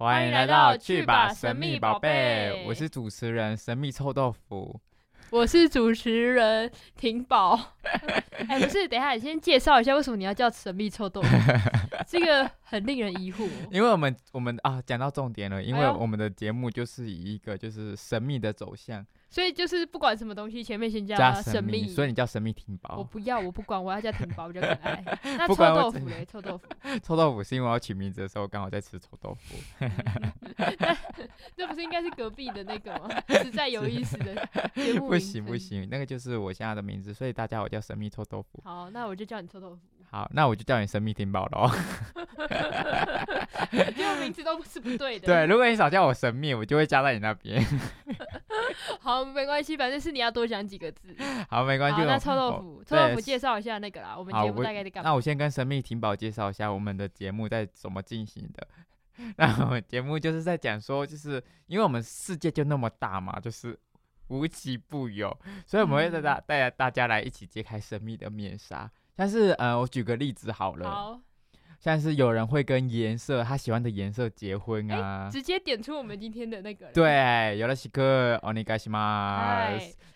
欢迎来到去吧神秘宝贝，我是主持人神秘臭豆腐。我是主持人婷宝。哎，不是，等一下，你先介绍一下为什么你要叫神秘臭豆腐？这个很令人疑惑。因为我们我们啊，讲到重点了，因为我们的节目就是以一个就是神秘的走向。所以就是不管什么东西，前面先加神秘，所以你叫神秘婷宝。我不要，我不管，我要叫婷宝 比较可爱。那臭豆腐嘞？臭豆腐？臭豆腐是因为我要取名字的时候刚好在吃臭豆腐。那不是应该是隔壁的那个吗？实在有意思的节目不行不行，那个就是我现在的名字，所以大家我叫神秘臭豆腐。好，那我就叫你臭豆腐。好，那我就叫你神秘婷宝喽。因为名字都是不对的。对，如果你少叫我神秘，我就会加在你那边。好，没关系，反正是你要多讲几个字。好，没关系。那臭豆腐，臭豆腐介绍一下那个啦，我们节目大概在干嘛？那我先跟神秘婷宝介绍一下我们的节目在怎么进行的。那我们节目就是在讲说，就是因为我们世界就那么大嘛，就是无奇不有，所以我们会带大带大家来一起揭开神秘的面纱。但是，呃，我举个例子好了。好。像是有人会跟颜色他喜欢的颜色结婚啊，直接点出我们今天的那个。对，有了西克奥尼加西吗？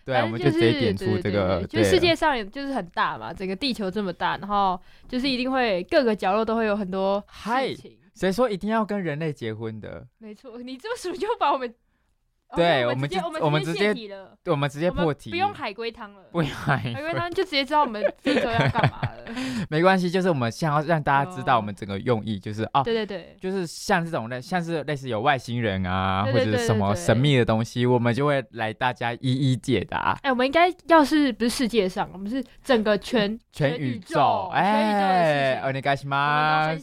对，我们就直接点出这个。就世界上就是很大嘛，整个地球这么大，然后就是一定会各个角落都会有很多事情。谁说一定要跟人类结婚的？没错，你这么说就把我们。对，我们直我们直接，对，我们直接破题，不用海龟汤了，不用海龟汤就直接知道我们 这周要干嘛了。没关系，就是我们想要让大家知道我们整个用意，就是哦，对对对，就是像这种类，像是类似有外星人啊，或者什么神秘的东西，我们就会来大家一一解答。哎，我们应该要是不是世界上，我们是整个全全宇宙，哎，哦，你干什么？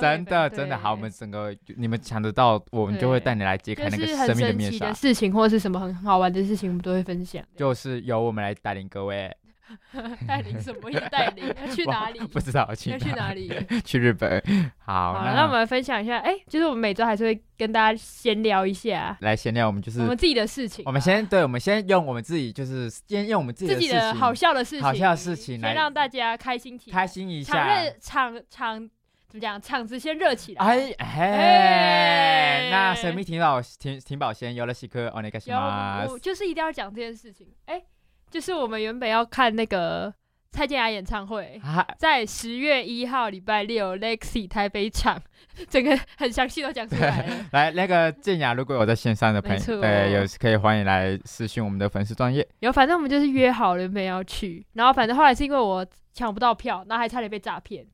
真的真的好，我们整个你们抢得到，我们就会带你来揭开那个神秘的面纱。事情或者是什么很好玩的事情，我们都会分享。就是由我们来带领各位，带领什么？带领要去哪里？不知道去要去哪里？去日本。好，那我们来分享一下。哎，就是我们每周还是会跟大家闲聊一下。来闲聊，我们就是我们自己的事情。我们先对，我们先用我们自己，就是先用我们自己自己的好笑的事情，好笑的事情，来让大家开心起，开心一下，场场。怎么讲？场子先热起来。哎嘿，那神秘婷宝婷婷宝先有了喜克哦，那个什么？有，就是一定要讲这件事情。哎，就是我们原本要看那个蔡健雅演唱会，在十月一号礼拜六 Lexi 台北场，整个很详细都讲出来了。来，那个健雅，如果有在线上的朋友，对，有可以欢迎来私讯我们的粉丝专业。有，反正我们就是约好了原本要去，然后反正后来是因为我抢不到票，然后还差点被诈骗。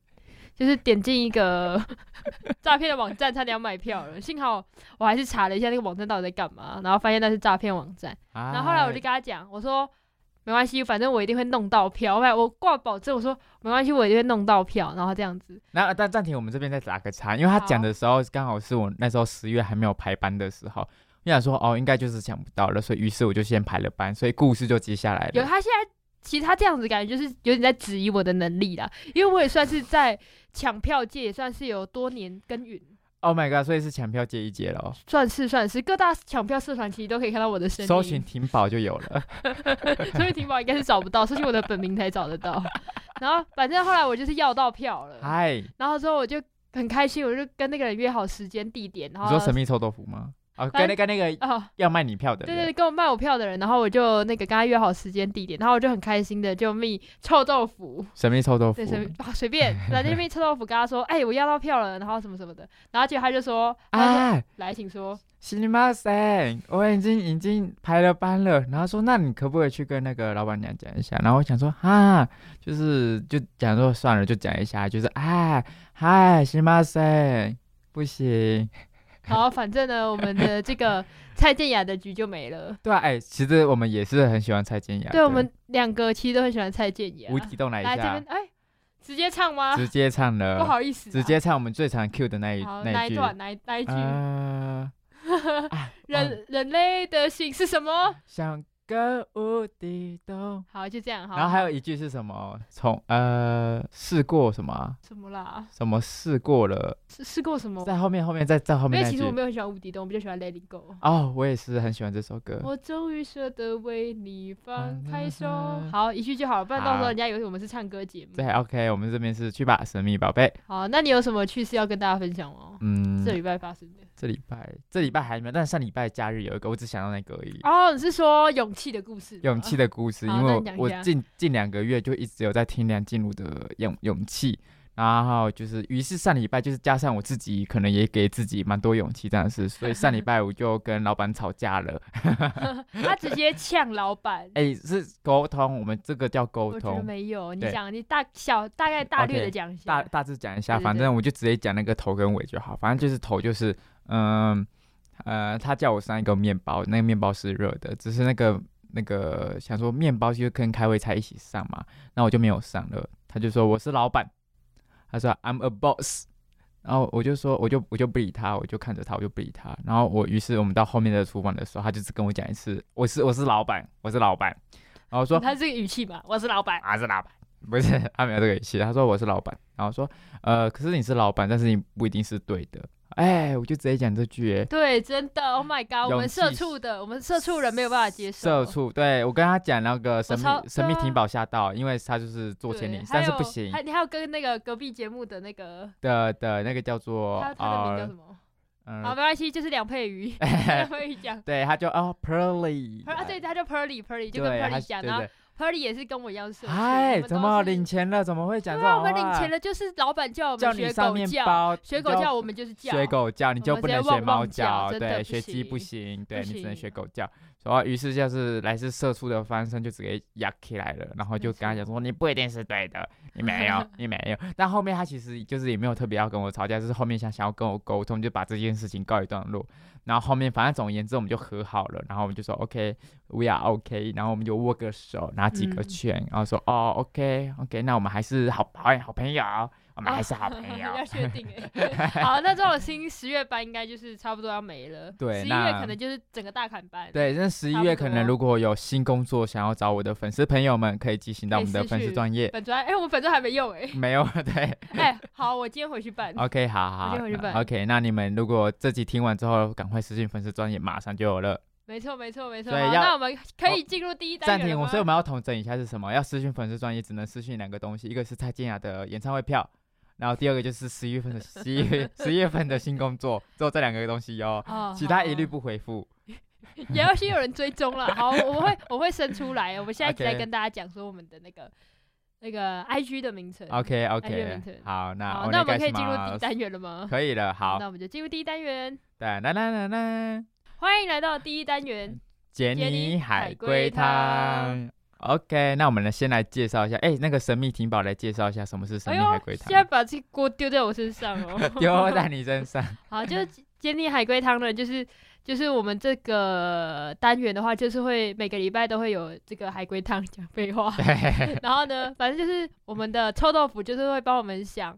就是点进一个 诈骗的网站，差点要买票了。幸好我还是查了一下那个网站到底在干嘛，然后发现那是诈骗网站。然后后来我就跟他讲，我说没关系，反正我一定会弄到票。后来我挂保证，我说没关系，我一定会弄到票。然后这样子。那但暂停，我们这边再打个叉，因为他讲的时候刚好是我那时候十月还没有排班的时候。我想说哦，应该就是抢不到了，所以于是我就先排了班，所以故事就接下来了。有他现在。其实他这样子感觉就是有点在质疑我的能力啦，因为我也算是在抢票界也算是有多年耕耘。Oh my god！所以是抢票界一姐了。算是算是，各大抢票社团其实都可以看到我的身影。搜寻婷宝就有了。搜寻婷宝应该是找不到，搜寻我的本名才找得到。然后反正后来我就是要到票了。嗨。然后之后我就很开心，我就跟那个人约好时间地点。然后你说神秘臭豆腐吗？哦，跟那跟那个哦。要卖你票的，对对对，跟我卖我票的人，然后我就那个跟他约好时间地点，然后我就很开心的就密臭豆腐，神秘臭豆腐，对神秘啊随便来这密臭豆腐跟他说，哎我要到票了，然后什么什么的，然后结果他就说啊。来请说，西尼马森，我已经已经排了班了，然后说那你可不可以去跟那个老板娘讲一下，然后我想说啊就是就讲说算了就讲一下，就是啊嗨西尼马森不行。好，反正呢，我们的这个 蔡健雅的局就没了。对啊，哎，其实我们也是很喜欢蔡健雅。对，我们两个其实都很喜欢蔡健雅。无底洞来一下。来这边，哎，直接唱吗？直接唱了。不好意思。直接唱我们最常 Q 的那一那一段，哪哪一句？人人类的心是什么？像个无底洞。好，就这样。好，然后还有一句是什么？从呃试过什么啊？什么啦？什么试过了？试试过什么？在后面后面再在后因面那句为其实我没有很喜欢无底洞，我比较喜欢 Let It Go。哦，我也是很喜欢这首歌。我终于舍得为你放开手嗯。好，一句就好了，不然到时候好人家以为我们是唱歌节目。对，OK，我们这边是去吧，神秘宝贝。好，那你有什么趣事要跟大家分享吗？嗯，这礼拜发生的。这礼拜这礼拜还没有，但上礼拜假日有一个，我只想到那个而已。哦，你是说勇气的故事？勇气的故事，因为我近近两个月就一直有在听梁静茹的勇勇气，然后就是，于是上礼拜就是加上我自己，可能也给自己蛮多勇气这样的事，所以上礼拜我就跟老板吵架了。他直接呛老板。哎、是沟通，我们这个叫沟我觉得通。没有，你讲，你大小大概大略的讲一下。大大致讲一下，反正我就直接讲那个头跟尾就好。反正就是头就是，嗯呃，他叫我上一个面包，那个面包是热的，只是那个那个想说面包就跟开胃菜一起上嘛，那我就没有上了。他就说我是老板，他说 I'm a boss，然后我就说我就我就不理他，我就看着他，我就不理他。然后我于是我们到后面的厨房的时候，他就只跟我讲一次，我是我是老板，我是老板。然后说他这个语气吧，我是老板。啊，是老板，不是他没有这个语气，他说我是老板，然后说呃，可是你是老板，但是你不一定是对的，哎，我就直接讲这句，哎，对，真的，Oh my god，我勇们社畜的，我们社畜人没有办法接受。社畜，对我跟他讲那个神秘神秘婷宝吓到，因为他就是做前对领，还有但是不行还你还有跟那个隔壁节目的那个，的的那个叫做他他的名叫呃什么？好，嗯没，关系，就是梁佩瑜，梁佩瑜讲。对，他就哦 Pearly，啊，对，他叫 Pearly，Pearly 就跟 Pearly 讲，然后对对，Pearly 也是跟我一样社畜。嗨，我们都怎么领钱了？怎么会讲这种我们领钱了，就是老板叫我们学你上面狗叫，包，学狗叫我们就是叫。学狗叫，你就不能学猫叫对，学鸡不行行，对你只能学狗叫。然后于是就是来自社畜的翻身就直接压起来了，然后就跟他讲说你不一定是对的，你没有，你没有。但后面他其实就是也没有特别要跟我吵架，就是后面想想要跟我沟通，就把这件事情告一段落。然后后面反正总而言之我们就和好了，然后我们就说 OK，we are OK，然后我们就握个手，拿几个嗯拳，然后说哦 OK OK，那我们还是好好好朋友，我们还是好朋 友。要确定哎。好，那这种新十月班应该就是差不多要没了。对十一月可能就是整个大砍班。对，那十一月可能如果有新工作想要找我的粉丝朋友们，可以寄信到我们的粉丝专业。本专哎，我们粉专还没用哎。没有，对哎，好，我今天回去办。，OK，好好我先回去办，OK，那你们如果这集听完之后，赶快私信粉丝专业，马上就有了。没错，没错，没错。那我们可以进入第一单暂停，所以我们要统整一下是什么？要私信粉丝专业，只能私信两个东西，一个是蔡健雅的演唱会票，然后第二个就是十一月份的十一月十月份的新工作，只有这两个东西哦，哦，其他一律好不回复。也要先有人追踪了。好，我会我会生出来。我们现在一直在 OK 跟大家讲说我们的那个那个 IG 的名称。 OK 哎 OK，名称好，那好，那我们可以お願いし进入第ます一单元了吗？可以了，好那，我们就进入第一单元。哒啦啦啦啦。欢迎来到第一单元。杰杰尼尼海海龟龟汤汤。 OK，那我们呢先来介绍一下，哎、那个神秘婷宝来介绍一下什么是神秘海龟汤，现在，把这锅丢在我身上哦。丢在你身上。好，就是坚尼海龟汤呢，就是就是我们这个单元的话，就是会每个礼拜都会有这个海龟汤讲废话。然后呢，反正就是我们的臭豆腐就是会帮我们想，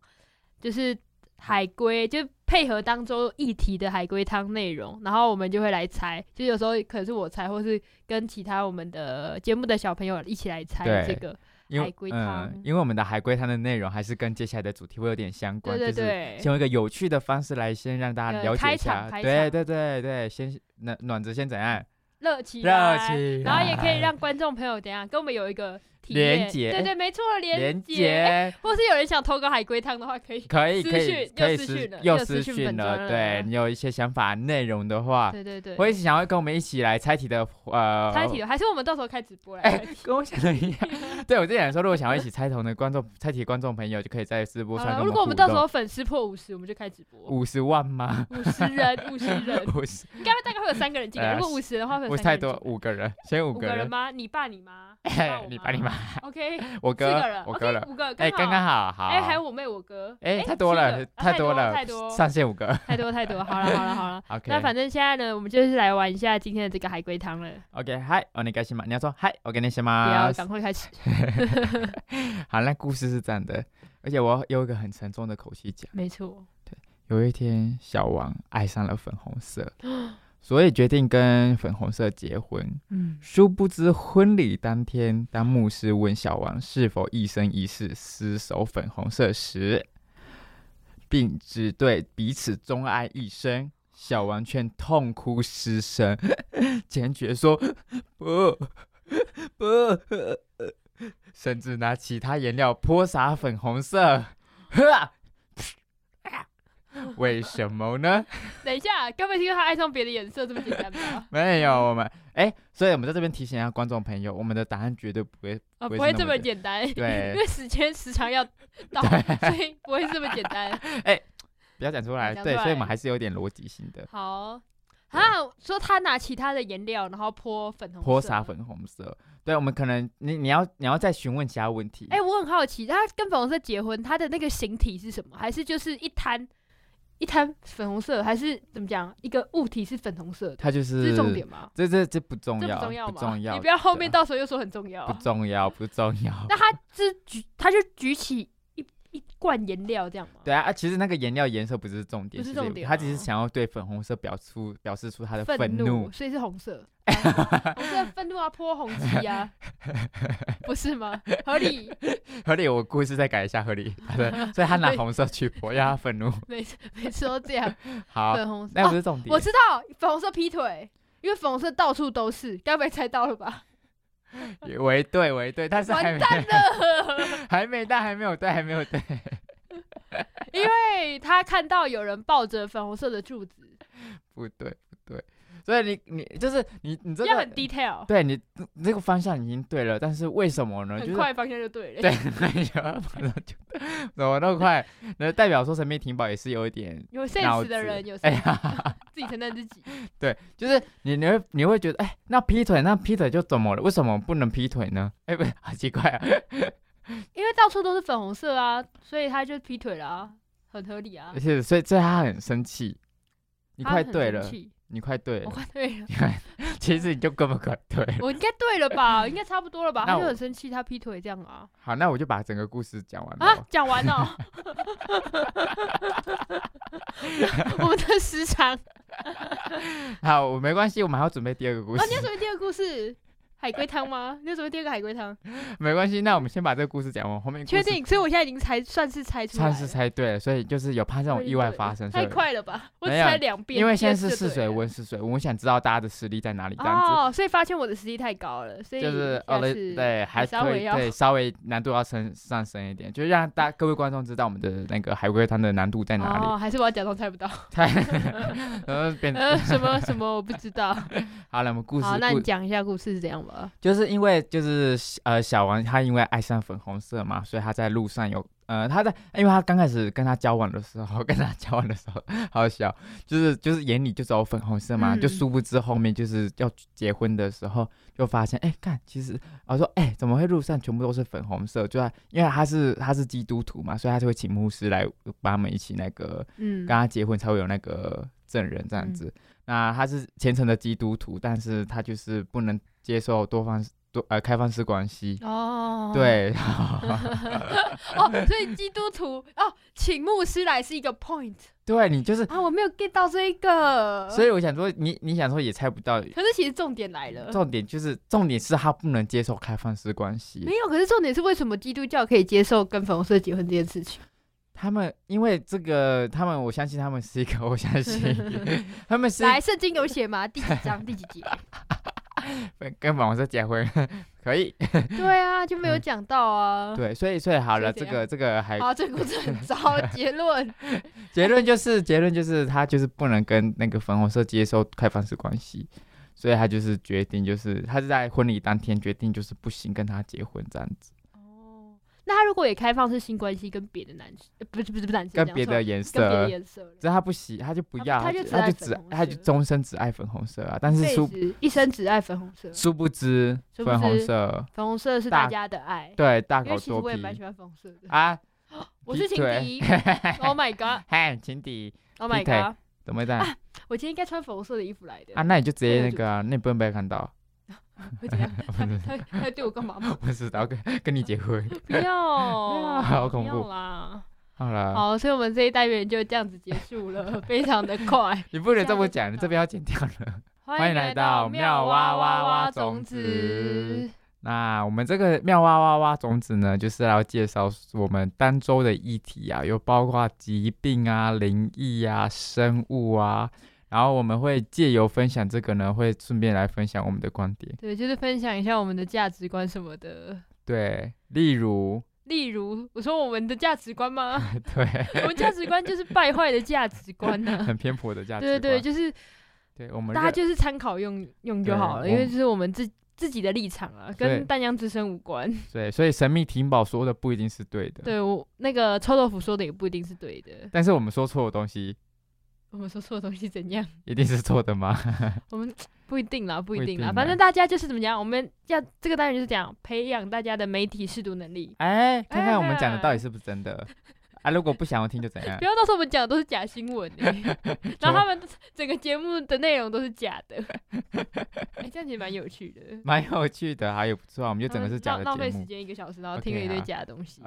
就是海龟，就配合当周议题的海龟汤内容，然后我们就会来猜，就有时候可能是我猜，或是跟其他我们的节目的小朋友一起来猜这个。海龟汤。嗯，因为我们的海龟汤的内容还是跟接下来的主题会有点相关，对对就是对，先用一个有趣的方式来先让大家呃了解开一下。场，对对对对，先暖暖子先怎样？热起热来，起然后也可以让观众朋友怎样跟我们有一个连结对对，没错，连。接。或是有人想投稿海龟汤的话，可以。可以可以可以私又私讯了又又私讯了，对你有一些想法内容的话，对对对，我也想要跟我们一起来猜题的，呃，猜题的，还是我们到时候开直播来。跟我想的一样。对我之前说，如果想要一起猜同的观众、猜题观众朋友，就可以在直播上如果我们到时候粉丝破五十，我们就开直播。动五十万吗？五十人，五十人，五十，应该大概会有三个人进来。呃如果五十的话，会有我太多，五个人，先五五个人。个人吗？你爸、你妈，哎你爸你妈，OK，我哥我哥了。五个，哎，刚刚好。好，哎，还有我妹、我哥，哎，太多了个，啊多了，太多，上线五个。太多，太多。好了，好了，好了。OK，那反正现在呢，我们就是来玩一下今天的这个海龟汤了。OK，嗨，我你开心吗？你要说嗨，我给你什不要，么？赶快开始。好，那故事是这样的，而且我用一个很沉重的口气讲。没错，有一天，小王爱上了粉红色，所以决定跟粉红色结婚。嗯，殊不知婚礼当天，当牧师问小王是否一生一世厮守粉红色时，并只对彼此钟爱一生，小王却痛哭失声，坚决说不不，甚至拿其他颜料泼洒粉红色。呵，为什么呢？等一下，该不会是因为他爱上别的颜色这么简单吗？没有，我们哎、所以我们在这边提醒一下观众朋友，我们的答案绝对不会啊，不不会这么简单，对因为时间时长要到，所以不会这么简单。哎不要讲出来，对，所以我们还是有点逻辑性的，好啊，说他拿其他的颜料，然后泼粉红色，泼洒。粉红色。对，我们可能你你要你要再询问其他问题。哎、我很好奇，他跟粉红色结婚，他的那个形体是什么？还是就是一滩一滩粉红色，还是怎么讲？一个物体是粉红色的，它就这是是重点吗？这这这不重这要，不重要吗？重要，你不要后面到时候又说很重要。不重要，不重要。那他是举，他就举起一一罐颜料这样吗？对啊，啊其实那个颜料颜色不是重点，不是重点他只是哦想要对粉红色表出表示出他的愤愤怒。所以是红色。红色愤怒啊，泼红旗啊，不是吗？合理，合理，我故事再改一下合理。对，所以他拿红色去泼，让他愤怒。每次每次都这样。好，粉红色，哦那不是重点。我知道粉红色劈腿，因为粉红色到处都是，该不会猜到了吧？为对为对，但是还没完蛋了，还没但还没有对，还没有对。因为他看到有人抱着粉红色的柱子，不对不对，所以你你就是你你这个要很 detail，对你你这个方向已经对了，但是为什么呢？就是很快方向就对了。对，很快马上就怎么那么快？那代表说神秘婷宝也是有一点有脑 sense 的人有 哎 sense，呀，自己承认自己。对，就是你你会你会觉得哎，那劈腿那劈腿就怎么了？为什么不能劈腿呢？哎，不是，好奇怪啊！因为到处都是粉红色啊，所以他就劈腿了啊，很合理啊而。且所以所以他很生气，你快对了，你快对我，快对了，其实你就根本快对了。我应该对了吧？应该差不多了吧？他就很生气，他劈腿这样啊好，那我就把整个故事讲完了。啊！讲完了，我们的时长 好，我没关系，我们还要准备第二个故事啊！你，要准备第二个故事？海龟汤吗？你有准备第二个海龟汤？没关系。那我们先把这个故事讲完，后面确定？所以我现在已经猜，算是猜出来了，算是猜对了，所以就是有怕这种意外发生，太快了吧？我猜两遍，因为现在是试水温试水温，我想知道大家的实力在哪里。哦，所以发现我的实力太高了，所以就是哦，对还稍微要可以对，稍微难度要升上升一点，就是让大各位观众知道我们的那个海龟汤的难度在哪里。哦，还是我要假装猜不到？猜，然 后变呃，什么什么我不知道。好了，我们故事好，那你讲一下故事是怎样吧？就是因为就是呃小王他因为爱上粉红色嘛，所以他在路上有呃他在因为他刚开始跟他交往的时候，跟他交往的时候好小，就是就是眼里就只有粉红色嘛，嗯就殊不知后面就是要结婚的时候就发现哎看其实我说哎怎么会路上全部都是粉红色？就他因为他是他是基督徒嘛，所以他就会请牧师来帮他们一起那个嗯跟，他结婚才会有那个证人这样子。那他是虔诚的基督徒，但是他就是不能接受多方多呃开放式关系。哦，对，哦，所以基督徒哦，请牧师来是一个 point 对你就是，啊，我没有 get 到这一个，所以我想说你你想说也猜不到，可是其实重点来了，重点就是重点是他不能接受开放式关系没。有，可是重点是为什么基督教可以接受跟粉红色结婚这件事情？他们因为这个，他们我相信他们是一个，我相信 他们是来，圣经有写吗？第几章第几节？跟粉红色结婚 可以。对啊，就没有讲到啊。对，所以所以好了，这个这个还啊，这个故事很糟。结论，结论就是结论就是他就是不能跟那个粉红色接受开放式关系，所以他就是决定就是他是在婚礼当天决定就是不行跟他结婚这样子，哦，那他如果也开放式性关系，跟别的男生，呃不是不是不是男生，跟别的颜跟别的色，颜色，只要他不喜他就不要，他就只他就终身只爱粉红色啊，但是殊一生只爱粉红色，殊不知粉红色粉红色是大大家的爱。对大因为其实搞作弊我也蛮喜欢粉红色的。啊，我是情对 敌，Oh my god，Oh 嗨，情敌 my god，怎么会这样啊我今天应该穿粉红色的衣服来的啊？那你就直接那个啊，那你不用被他看到，会怎样？不是他他对我干嘛吗？不知道跟跟你结婚，不要，好恐怖啦！好了，好，所以我们这一单元就这样子结束了，非常的快。你不能这么下讲，你这边要剪掉了。欢迎来到妙蛙蛙蛙种子。那我们这个妙蛙蛙蛙种子呢，就是要介绍我们儋州的议题啊，有包括疾病啊、灵异啊、生物啊，然后我们会借由分享这个呢，会顺便来分享我们的观点。对，就是分享一下我们的价值观什么的。对，例如，例如，我说我们的价值观吗？对，我们价值观就是败坏的价值观呢、很偏颇的价值观。对对，就是对，我们大家就是参考用用就好了，因为这是我们自自己的立场啊，跟淡江之声无关。对，所以神秘婷宝说的不一定是对的，对我那个臭豆腐说的也不一定是对的。但是我们说错的东西我们说错的东西怎样？一定是错的吗？我们 不一定啦，不不一一定啦，反正大家就是怎么讲，我们要这个单元就是讲培养大家的媒体试读能力，哎，看看我们讲的到底哎是不是真的 啊？如果不想要听就怎样不？要到时候我们讲的都是假新闻、欸，然后他们整个节目的内容都是假的，哎、这样其实蛮有趣的。蛮有趣的，还有不错，我们就整个是假的浪浪费时。间一个小时，然后听了一堆假的东西。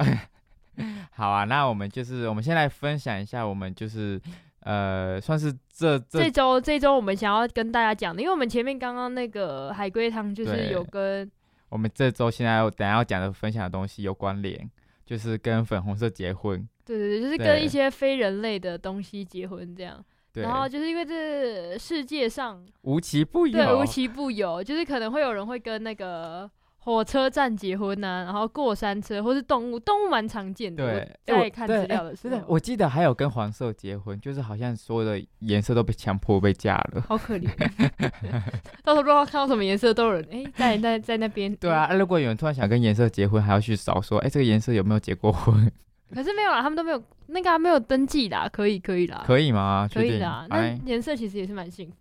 好啊，那我们就是我们先来分享一下，我们就是呃，算是这这这周这周我们想要跟大家讲的，因为我们前面刚刚那个海龟汤就是有跟我们这周现在要等下要讲的分享的东西有关联，就是跟粉红色结婚。对对对，就是跟一些非人类的东西结婚这样。然后就是因为这世界上无奇不有对无。奇不有，就是可能会有人会跟那个火车站结婚呐、然后过山车或是动物，动物蛮常见的。对，在看资料的时候，我记得还有跟黄色结婚，就是好像所有的颜色都被强迫被嫁了。好可怜。到时候不知道看到什么颜色，都有人哎、在在在那边。对啊，啊如果有人突然想跟颜色结婚，还要去找说，哎，这个颜色有没有结过婚？可是没有啦，他们都没有那个、啊、没有登记啦，可以可以啦，可以吗？可以啦。那哎，颜色其实也是蛮幸福的，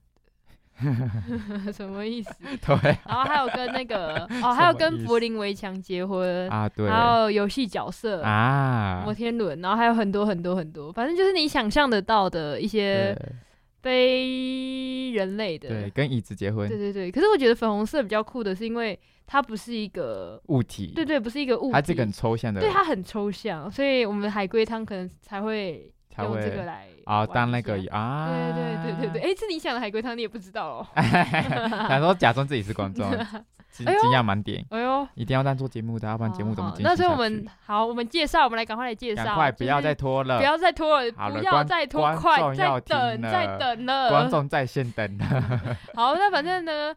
什么意思？对然后还有跟那个 哦，还有跟柏林围墙结婚，啊，对。还有游戏角色。啊，摩天轮，然后还有很多很多很多，反正就是你想象得到的一些非人类的。对，跟椅子结婚。对对对。可是我觉得粉红色比较酷的是，因为它不是一个，物体，对对，不是一个物体，它这个很抽象的，对它很抽象，所以我们海龟汤可能才会才用这会个来啊当那个啊，对对对对对，哎，是你想的海龟汤你也不知道哦。想说假装自己是观众，惊讶满点，哎呦，一定要当做节目的，要不然节目怎么那所以我下们好，我们介绍，我们来赶快来介绍，赶快不要再拖了，不要再拖了，不要再拖，快再等，再等了。观众在线等。了。好，那反正呢，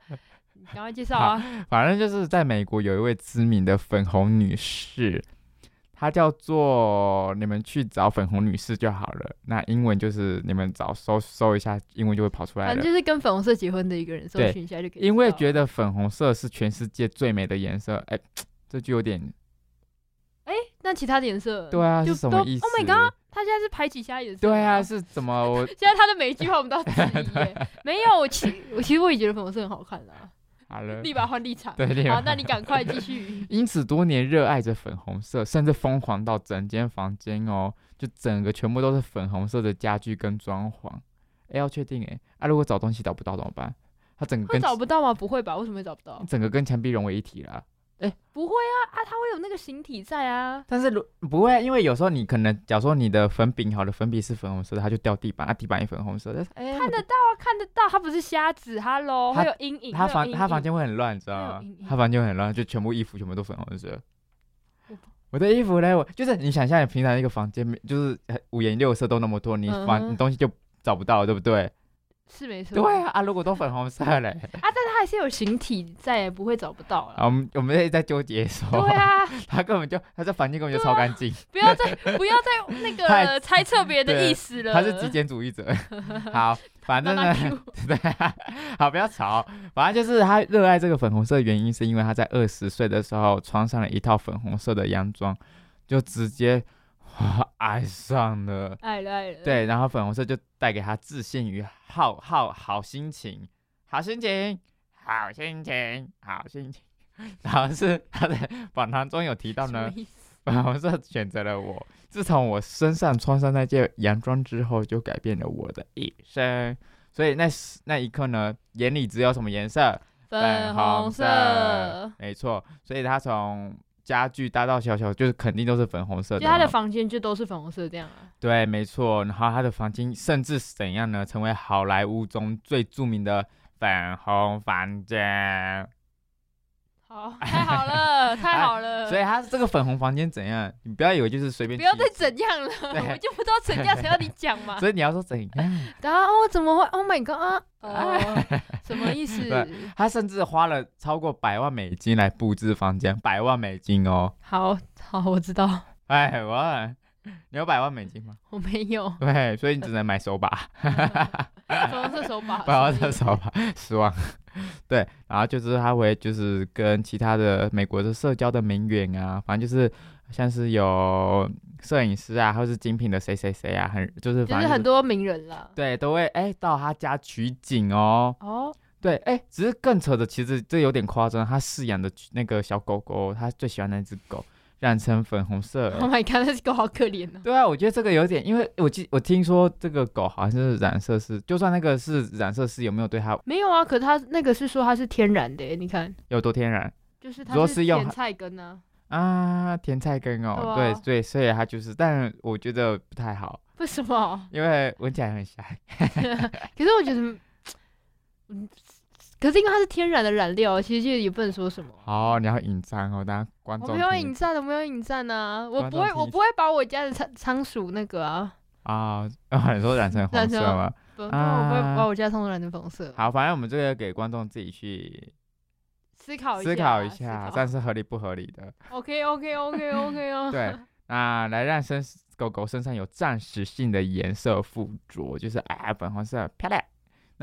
你赶快介绍啊。反正就是在美国有一位知名的粉红女士，她叫做你们去找粉红女士就好了。那英文就是你们找搜搜一下，英文就会跑出来了。反正就是跟粉红色结婚的一个人，搜寻一下就可以。因为觉，得粉红色是全世界最美的颜色，哎、这就有点哎那其他的颜色，对啊，就是都什么意思 Oh my god，他现在是排挤其他颜色。对啊，。是怎么我 现在他的每一句话我们都要质疑。没有，我其我其实我也觉得粉红色很好看啦，好了？立马换立场。对，立马，好那你赶快继续。因此多年热爱着粉红色，甚至疯狂到整间房间哦，就整个全部都是粉红色的家具跟装潢。哎，要确定哎，啊，如果找东西找不到怎么办？他整个会找不到吗？不会吧？为什么会找不到？整个跟墙壁融为一体了。不会啊啊，它会有那个形体在啊。但是如不会，因为有时候你可能，假如说你的粉饼好了，粉笔是粉红色的，它就掉地板，啊，地板也粉红色的，哎，看得到啊，看得到，它不是瞎子，Hello，他会有阴影。他房他房间会很乱，你知道吗会有阴影？他房间会很乱，就全部衣服全部都粉红色我。的衣服呢？我就是你想象，你平常一个房间就是五颜六色都那么多，你房、嗯你东西就找不到，对不对？是没错。对啊，啊，如果都粉红色嘞，啊，但是它还是有形体再也，不会找不到啊，了。我们我们也在纠结说，对啊，他根本就他这房间根本就超干净，不要再不要再那个 猜测别人的意思了。他是极简主义者。好，反正呢对啊，好，不要吵。反正就是他热爱这个粉红色的原因，是因为他在二十岁的时候穿上了一套粉红色的洋装，就直接哇 爱上了。爱了爱了。，对，然后粉红色就带给他自信与好好好心情，好心情，好心情，好心情。然后是他在访谈中有提到呢，粉红色选择了我。自从我身上穿上那件洋装之后，就改变了我的一生。所以那那一刻呢，眼里只有什么颜色？粉红色。没错。所以他从家具大大小小，就是肯定都是粉红色的。就他的房间就都是粉红色这样啊。对，没错。然后他的房间甚至怎样呢？成为好莱坞中最著名的粉红房间。好，太好了，太好了。所以他这个粉红房间怎样？你不要以为就是随便。不要再怎样了，对我就不知道怎样才要你讲嘛。所以你要说怎样？然后哦，怎么会？Oh my god！啊哦，什么意思？对他甚至花了超过百万美金来布置房间，百万美金哦！好好，我知道，哎，我，你有百万美金吗？我没有对，所以你只能买手把，粉红色手把，百万的手把，失望。对，然后就是他会就是跟其他的美国的社交的名媛啊，反正就是像是有摄影师啊，或是精品的谁谁谁啊，很就是就反正是很多名人了。对都会哎、到他家取景哦。哦，对，哎、只是更扯的，其实这有点夸张。他饲养的那个小狗狗，他最喜欢那只狗，染成粉红色、Oh my god，那只狗好可怜哦。对啊，我觉得这个有点，因为我记我听说这个狗好像是染色师，就算那个是染色师，有没有对它没有啊，可它那个是说它是天然的耶，你看，有多天然就是它是用甜菜根呢，啊？甜菜根哦，对啊对对，所以它就是，但我觉得不太好，为什么？因为闻起来很香。可是我觉得，嗯，可是因为它是天然的染料，其实就也不能说什么。好，你要引战哦，大家观我没有众听引战，我没有引战啊！我不会，我不会把我家的仓仓鼠那个啊，啊，啊 你说染成红染成色吗？不，我不会啊把我家仓鼠染成粉红色。好，反正我们这个给观众自己去思考一下，思考一下，考这样是合理不合理的。OK OK OK OK 哦。对，那来让身狗狗身上有暂时性的颜色附着，就是哎粉红色漂亮。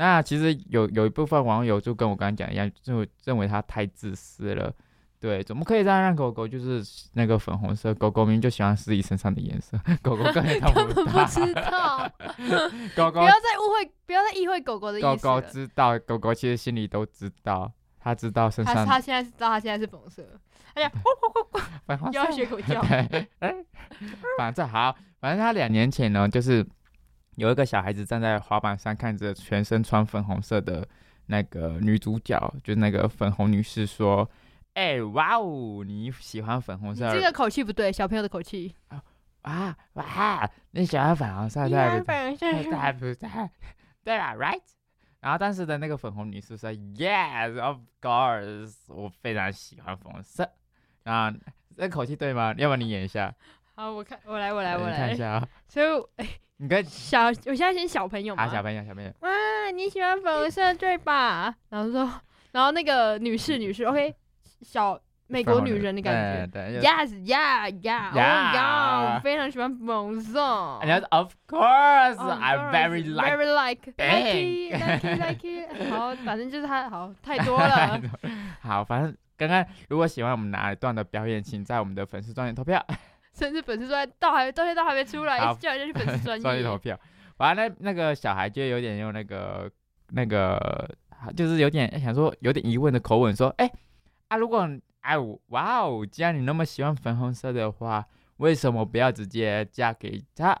那其实有有一部分网友就跟我刚刚讲一样，就认为他太自私了。对，怎么可以这样让狗狗就是那个粉红色？狗狗明明就喜欢自己身上的颜色，狗狗根本看根本不到。知道，狗 狗不要再误会，不要再意会狗狗的意思狗。狗知道，狗狗其实心里都知道，它知道身上他他现在知道它现在是粉红色，哎呀，粉红色又要学狗叫。哎，反正好，反正他两年前呢，就是有一个小孩子站在滑板上，看着全身穿粉红色的那个女主角，就是那个粉红女士说：“哎、哇哦，你喜欢粉红色这个口气不对，小朋友的口气。啊？哇，你喜欢粉红色对不对？粉对不对？对吧？Right？” 然后当时的那个粉红女士说：“Yes，of course，我非常喜欢粉红色。”啊，这口气对吗？要不然你演一下，好，我看，我来，我来，我来看一。下啊。所以我，哎你跟小，我现在先小朋友嘛。啊，小朋友，小朋友，哇，你喜欢粉红色对吧？然后说，然后那个女士，女士，OK，小美国女人的感觉。Yes, yeah, yeah, oh Yeah yeah，我非常喜欢粉红色。然后 Of course, I very like. very like like it, like it。好，反正就是他，好 太多了。好，反正刚刚如果喜欢我们哪一段的表演，请在我们的粉丝专页投票，甚至粉丝专到还到现在都还没出来，好一直叫人家去粉丝专专业投。票。完了，那那个小孩就有点用那个那个，就是有点想说有点疑问的口吻说：“哎、啊，如果哎哇哦，既然你那么喜欢粉红色的话，为什么不要直接嫁给他？”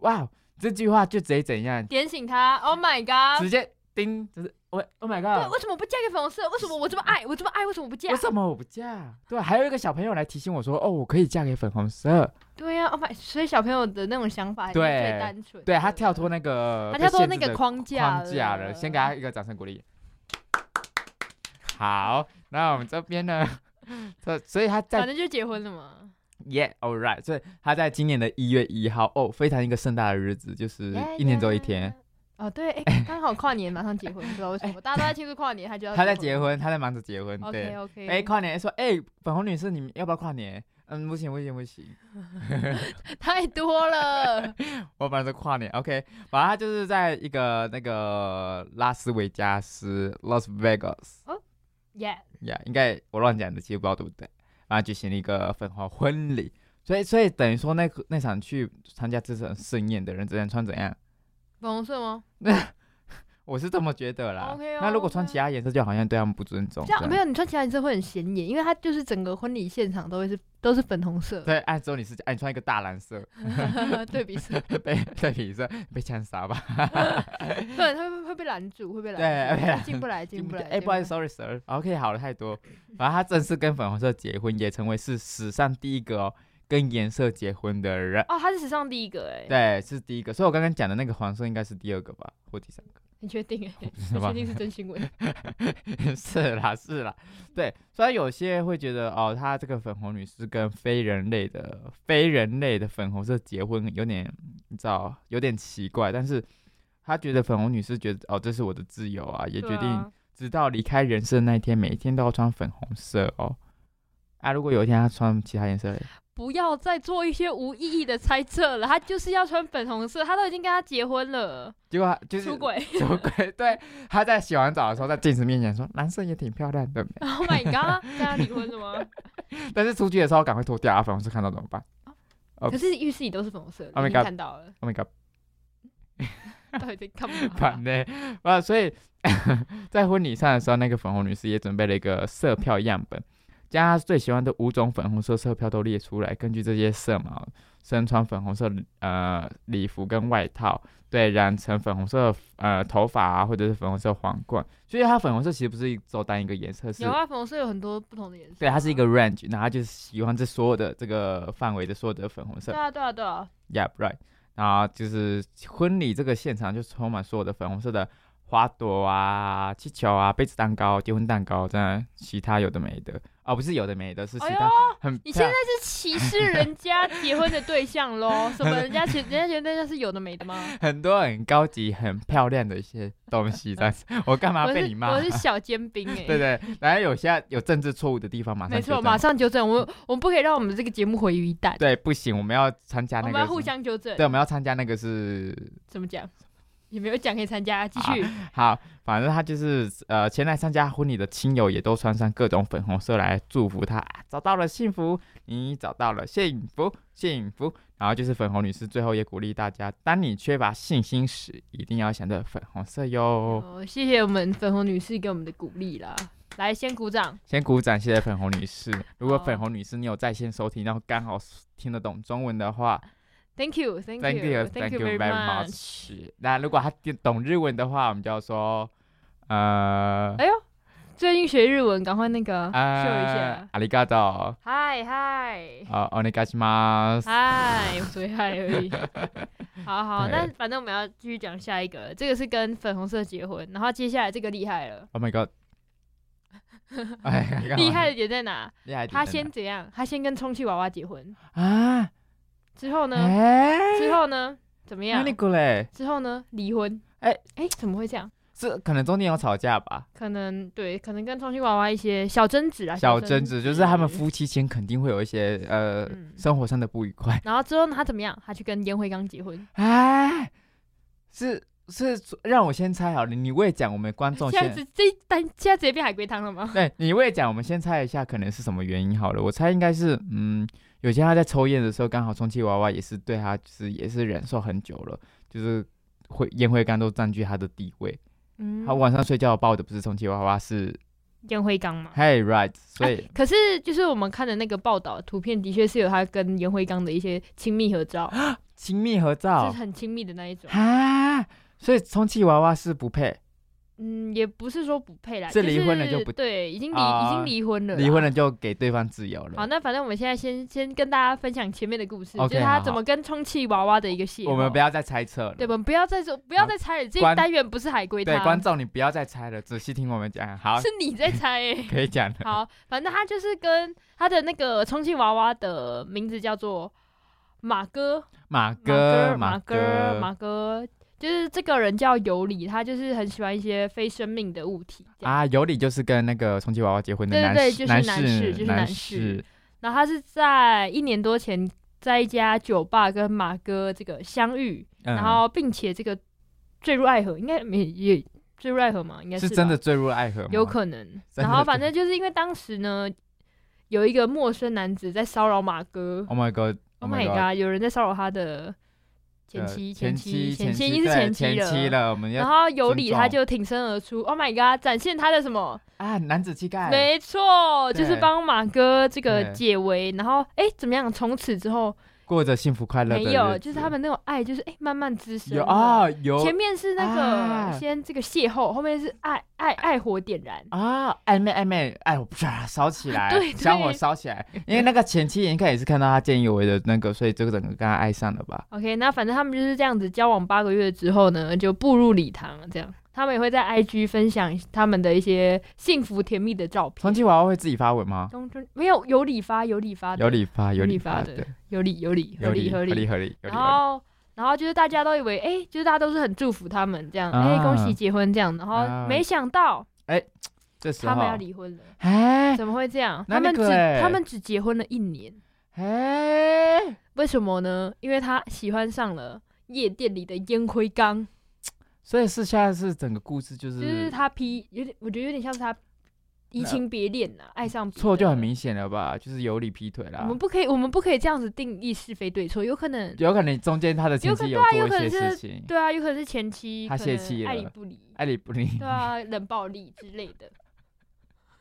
哇，这句话就直接怎样？点醒他，Oh my god！直接叮，就是我 Oh my 对，God，为什么不嫁给粉红色？为什么我这么爱？我这么爱，为什么不嫁为？什么我不嫁？对，还有一个小朋友来提醒我说：“哦，我可以嫁给粉红色。对呀、啊、，Oh my！所以小朋友的那种想法还是对最单纯”的。对他跳脱那个他被跳脱那个的框架框架了，先给他一个掌声鼓励。好，那我们这边呢？这所以他在反正就结婚了嘛。Yeah, all right，所以他在今年的一月一号，哦，非常一个盛大的日子，就是一年只有一天。哦，对，哎，刚好跨年马上结婚，不知道为什么，大家都在庆祝跨年，他就要他在结。婚，他在忙着结婚。OK 对，OK。哎，跨年说，哎，粉红女士，你们要不要跨年？嗯，不行不行不行，太多了。我本来是跨年，OK，反正他就是在一个那个拉斯维加斯 （Las Vegas），哦，Yeah，Yeah，应该我乱讲的，其实不知道对不对。然后举行了一个粉红婚礼，所以所以等于说那个那场去参加这场盛宴的人只能穿怎样？粉红色吗？我是这么觉得啦。OK 哦那如果穿 OK 其他颜色，就好像对他们不尊重。这样没有有，你穿其他颜色会很显眼，因为它就是整个婚礼现场都会是都是粉红色，对，按之后你是哎，你穿一个大蓝色，对比色，被对比色被枪杀吧？对，他会会被拦住，会被对拦住，被拦进不来，进不来。哎，不好意思，sorry sir。OK，好了太多。反正他正式跟粉红色结婚，也成为是史上第一个哦跟颜色结婚的人。哦，他是史上第一个哎，对，是第一个。所以我刚刚讲的那个黄色应该是第二个吧，或第三个。你确定？哎，你确定是真新闻？是啦，是啦，对。虽然有些会觉得哦，她这个粉红女士跟非人类的非人类的粉红色结婚有点，你知道，有点奇怪。但是她觉得粉红女士觉得哦，这是我的自由啊，也决定直到离开人世的那一天，每一天都要穿粉红色哦。啊，如果有一天她穿其他颜色嘞，不要再做一些无意义的猜测了。他就是要穿粉红色，他都已经跟他结婚了，结果她就是出轨。出轨，对，他在洗完澡的时候，在镜子面前说蓝色也挺漂亮的，Oh my god，跟他离婚了吗？但是出去的时候赶快脱掉，啊，粉红色看到怎么办哦可是浴室里都是粉红色的，Oh my 已经 god 看到了，？Oh my god！到底在干嘛？烦呢、啊，所以在婚礼上的时候，那个粉红女士也准备了一个色票样本，将他最喜欢的五种粉红色色票都列出来，根据这些色码，身穿粉红色呃礼服跟外套，对，染成粉红色呃头发啊，或者是粉红色皇冠。所以它粉红色其实不是只单一个颜色，是有啊，粉红色有很多不同的颜色啊。对，它是一个 range，然后它就是喜欢这所有的这个范围的所有的粉红色对。啊，对啊，对啊。Yeah, right。然后就是婚礼这个现场就充满所有的粉红色的花朵啊、气球啊、杯子蛋糕、结婚蛋糕，这样其他有的没的。哦，不是有的没的，是其他很你漂现在是歧视人家结婚的对象喽？什么人家结人家结婚对象是有的没的吗？很多很高级、很漂亮的一些东西，但是我干嘛被你骂？我是小尖兵哎、对对，然后有些有政治错误的地方，马上没错，马上纠正。我们我们不可以让我们这个节目毁于一旦，对，不行，我们要参加那个，我们要互相纠正。对，我们要参加那个是怎么讲？有没有奖可以参加？继续。好，反正他就是呃，前来参加婚礼的亲友也都穿上各种粉红色来祝福他，啊找到了幸福，你找到了幸福，幸福。然后就是粉红女士最后也鼓励大家，当你缺乏信心时，一定要想着粉红色哟。哦，谢谢我们粉红女士给我们的鼓励啦。来，先鼓掌。先鼓掌，谢谢粉红女士。如果粉红女士你有在线收听，然后刚好听得懂中文的话 Thank you，Thank ，Thank you，Thank you you very much。 much。那如果他懂日文的话，我们就要说呃哎呦，最近学日文，赶快那个秀一呃下。阿里嘎多。嗨嗨啊，お願いします。嗨，我只会嗨而已。好好，对那反正我们要继续讲下一个，这个是跟粉红色结婚，然后接下来这个厉害了， Oh my god！哎，干嘛厉害的点在哪？厉害的点他在先怎样？他先跟充气娃娃结婚，哪啊， 之后呢？哎，之后呢？怎么样那？个嘞，之后呢？离婚。哎哎，怎么会这样？是可能中间有吵架吧？可能对，可能跟充气娃娃一些小争执啊，小争执就是他们夫妻间肯定会有一些呃嗯生活上的不愉快。然后之后呢，他怎么样？他去跟烟灰缸结婚。哎，是是，让我先猜好了，你未讲，我们观众先现在直这一单现在直接变海龟汤了吗？对你未讲，我们先猜一下可能是什么原因好了。我猜应该是嗯，有些他在抽烟的时候，刚好充气娃娃也是对他就是也是忍受很久了，就是会烟灰缸都占据他的地位。嗯他晚上睡觉抱的不是充气娃娃，是烟灰缸嘛。Hey right，所以、哎可是就是我们看的那个报道图片，的确是有他跟烟灰缸的一些亲密合照，亲密合照，就是很亲密的那一种。啊，所以充气娃娃是不配，嗯，也不是说不配啦，是离婚了就不对，已经离、啊已经离婚了，离婚了。就给对方自由了。好，那反正我们现在先先跟大家分享前面的故事就是他怎么跟充气娃娃的一个戏。我们不要再猜测了。对，我们不要再说，不要再猜了，这观一单元不是海龟汤，对观众你不要再猜了，仔细听我们讲。好，是你在猜、欸。可以讲了。好，反正他就是跟他的那个充气娃娃的名字叫做马哥，马马哥，马哥，马哥，就是这个人叫尤里，他就是很喜欢一些非生命的物体。啊，尤里就是跟那个充气娃娃结婚的对对男士，对就是男士，士就是男男士然后他是在一年多前在一家酒吧跟马哥这个相遇，嗯然后并且这个坠入爱河，应该没也坠入爱河嘛？应该吧是真的坠入爱河吗？有可能。然后反正就是因为当时呢，有一个陌生男子在骚扰马哥。Oh my god！Oh my god！有人在骚扰他的前妻前妻前妻已经是对前了。妻了，我们要然后有理他就挺身而出，Oh my god，展现他的什么？啊男子气概，没错，就是帮马哥这个解围。然后哎，怎么样？从此之后过着幸福快乐的没有，就是他们那种爱，就是哎慢慢滋生。有啊有前面是那啊个先这个邂逅，后面是爱爱爱火点燃。啊，暧昧暧昧，哎，我唰 烧起来，对小火对烧起来。因为那个前妻应该也是看到他见义勇为的那个，所以这个整个跟他爱上了吧？OK，那反正他们就是这样子交往八个月之后呢，就步入礼堂，这样他们也会在 IG 分享他们的一些幸福甜蜜的照片。充气娃娃会自己发文吗？中中没有有理发有理发的有理发，有理理发的，有理有理有理合理合理。合理然。后然后就是大家都以为哎、就是大家都是很祝福他们这样，哎、啊恭喜结婚这样，然后啊没想到这时他们要候，离婚了，哎怎么会这样？他们只他们只结婚了一年，哎，为什么呢？因为他喜欢上了夜店里的烟灰缸。所以是现在是整个故事就是就是是他劈，有点，我觉得有点像是他移情别恋呐，爱上错就很明显了吧？就是有理劈腿啦我们。不可以，我们不可以这样子定义是非对错，有可能，有可能中间他的前妻有做一些事情，对啊，有可能是前妻他泄气了爱理不理，爱理不理，对啊，冷暴力之类的。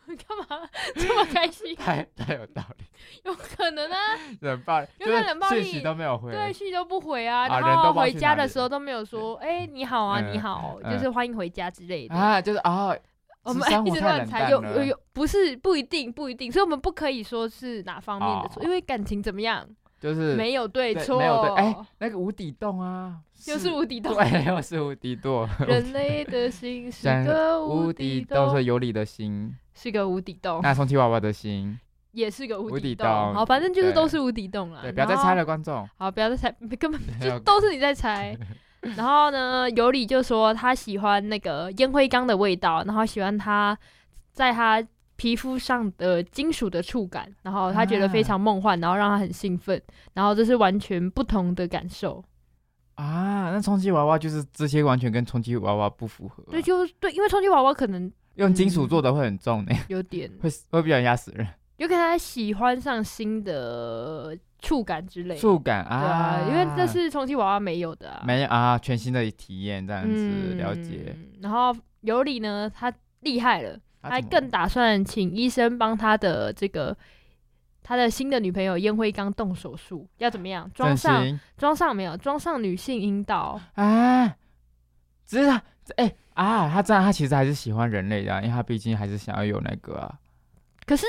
干嘛这么开心？太 太有道理。有可能啊，冷暴力，有就是可能冷暴讯息力都没有回。对，讯息都不回啊，啊然后回家的时候都没有说，哎，你好啊，嗯你好，嗯就是欢迎回家之类的。啊，就是啊，我们一直乱猜，有有有，不是不一定不一定，所以我们不可以说是哪方面的错，哦因为感情怎么样就是没有对对错，没有对，哎，那个无底洞啊，又是无底洞。对，又是无底洞，人类的心是个 无底底洞是洞，有理的心，是个无底洞，那充气娃娃的心，也是个无无底洞。好，反正就是都是无底洞了。对，不要再猜了，观众。好，不要再猜，根本就都是你在猜。然后呢，尤里就说他喜欢那个烟灰缸的味道，然后喜欢他在他皮肤上的金属的触感，然后他觉得非常梦幻，然后让他很兴奋，然后这是完全不同的感受。啊，那充气娃娃就是这些完全跟充气娃娃不符合啊。对，就对，因为充气娃娃可能用金属嗯做的会很重呢，有点，会会比较压死人。有可能他喜欢上新的触感之类的。触感对啊，啊，因为这是充气娃娃没有的啊。没有啊，全新的体验这样子了解。嗯。然后尤里呢，他厉害了。啊怎么还更打算请医生帮他的这个他的新的女朋友烟灰缸动手术，要怎么样？装上装上没有？装上女性阴道。啊，只是他哎、啊，他这样他其实还是喜欢人类的啊、因为他毕竟还是想要有那个啊，可是，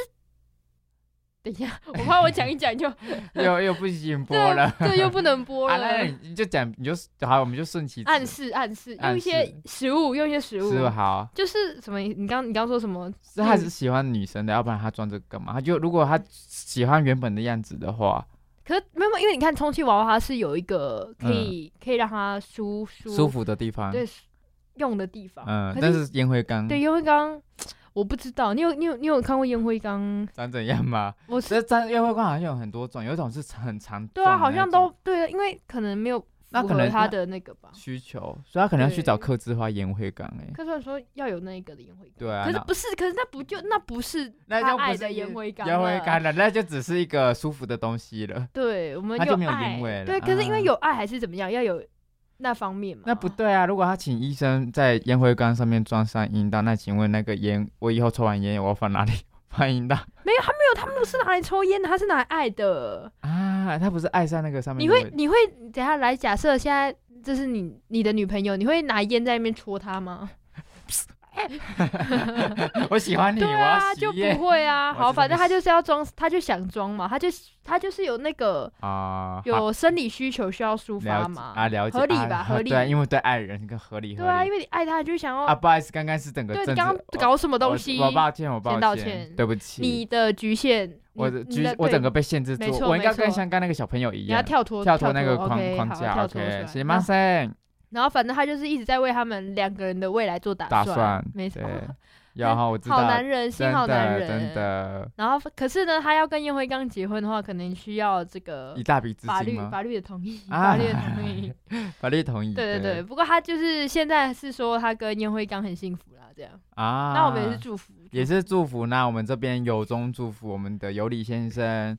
等一下，我怕我讲一讲就 又又不行播了。对又不能播 啊，了。那你就讲，你就好，我们就顺其暗示暗示，用一些食物，用一些食物，是好，就是什么？你刚你刚说什么？是他是喜欢女生的，要不然他装这个干嘛？他就如果他喜欢原本的样子的话，可是没有，因为你看充气娃娃，它是有一个可以、可以让它舒舒嗯舒服的地方，对用的地方。嗯，可但是烟灰缸对烟灰缸，我不知道，你有你有你有看过烟灰缸？长怎样吗？我是这这烟灰缸好像有很多种，有一种是很长，对啊，好像都对，因为可能没有符合他那可能他的那个吧。需求，所以他可能要去找对刻字化烟灰缸哎、可是说要有那个的烟灰缸，对啊，可是不是，可是那不就那不是那他爱的是烟灰缸，烟灰缸。了，那就只是一个舒服的东西了。对，我们就没有爱烟味了对，可是因为啊有爱还是怎么样，要有那方面嘛。那不对啊！如果他请医生在烟灰缸上面装上阴道，那请问那个烟，我以后抽完烟我要放哪里 放阴道没有，他没有，他不是拿来抽烟的，他是拿来爱的。啊？他不是爱上那个上面你？会，你会等下来假设现在这是你你的女朋友，你会拿烟在那边戳她吗？我喜欢你，对啊，就不会啊。好，反正他就是要装，他就想装嘛，他就他就是有那个啊，有生理需求需要抒发嘛。啊，了解合理啊吧合理。对啊，因为对爱人跟合理合对啊，因为你爱他，就想要啊，不好意思，刚刚是整个对你刚刚搞什么东西？我我抱歉，我抱歉歉。对不起，你的局限，我的局我整个被限制住我应该跟像刚那个小朋友一样你要跳脱跳脱那个框框架，OK，来。行吗？生然后反正他就是一直在为他们两个人的未来做打打算没错对，然后我知道，好男人，心真好男人，真的，然后可是呢，他要跟烟灰缸结婚的话，可能需要这个一大笔资法律？法律的同意，啊法律的同意。法律同意，对对对，不过他就是现在是说他跟烟灰缸很幸福啦，这样。啊，那我们也是祝福，也是祝福。那我们这边由衷祝福我们的尤里先生，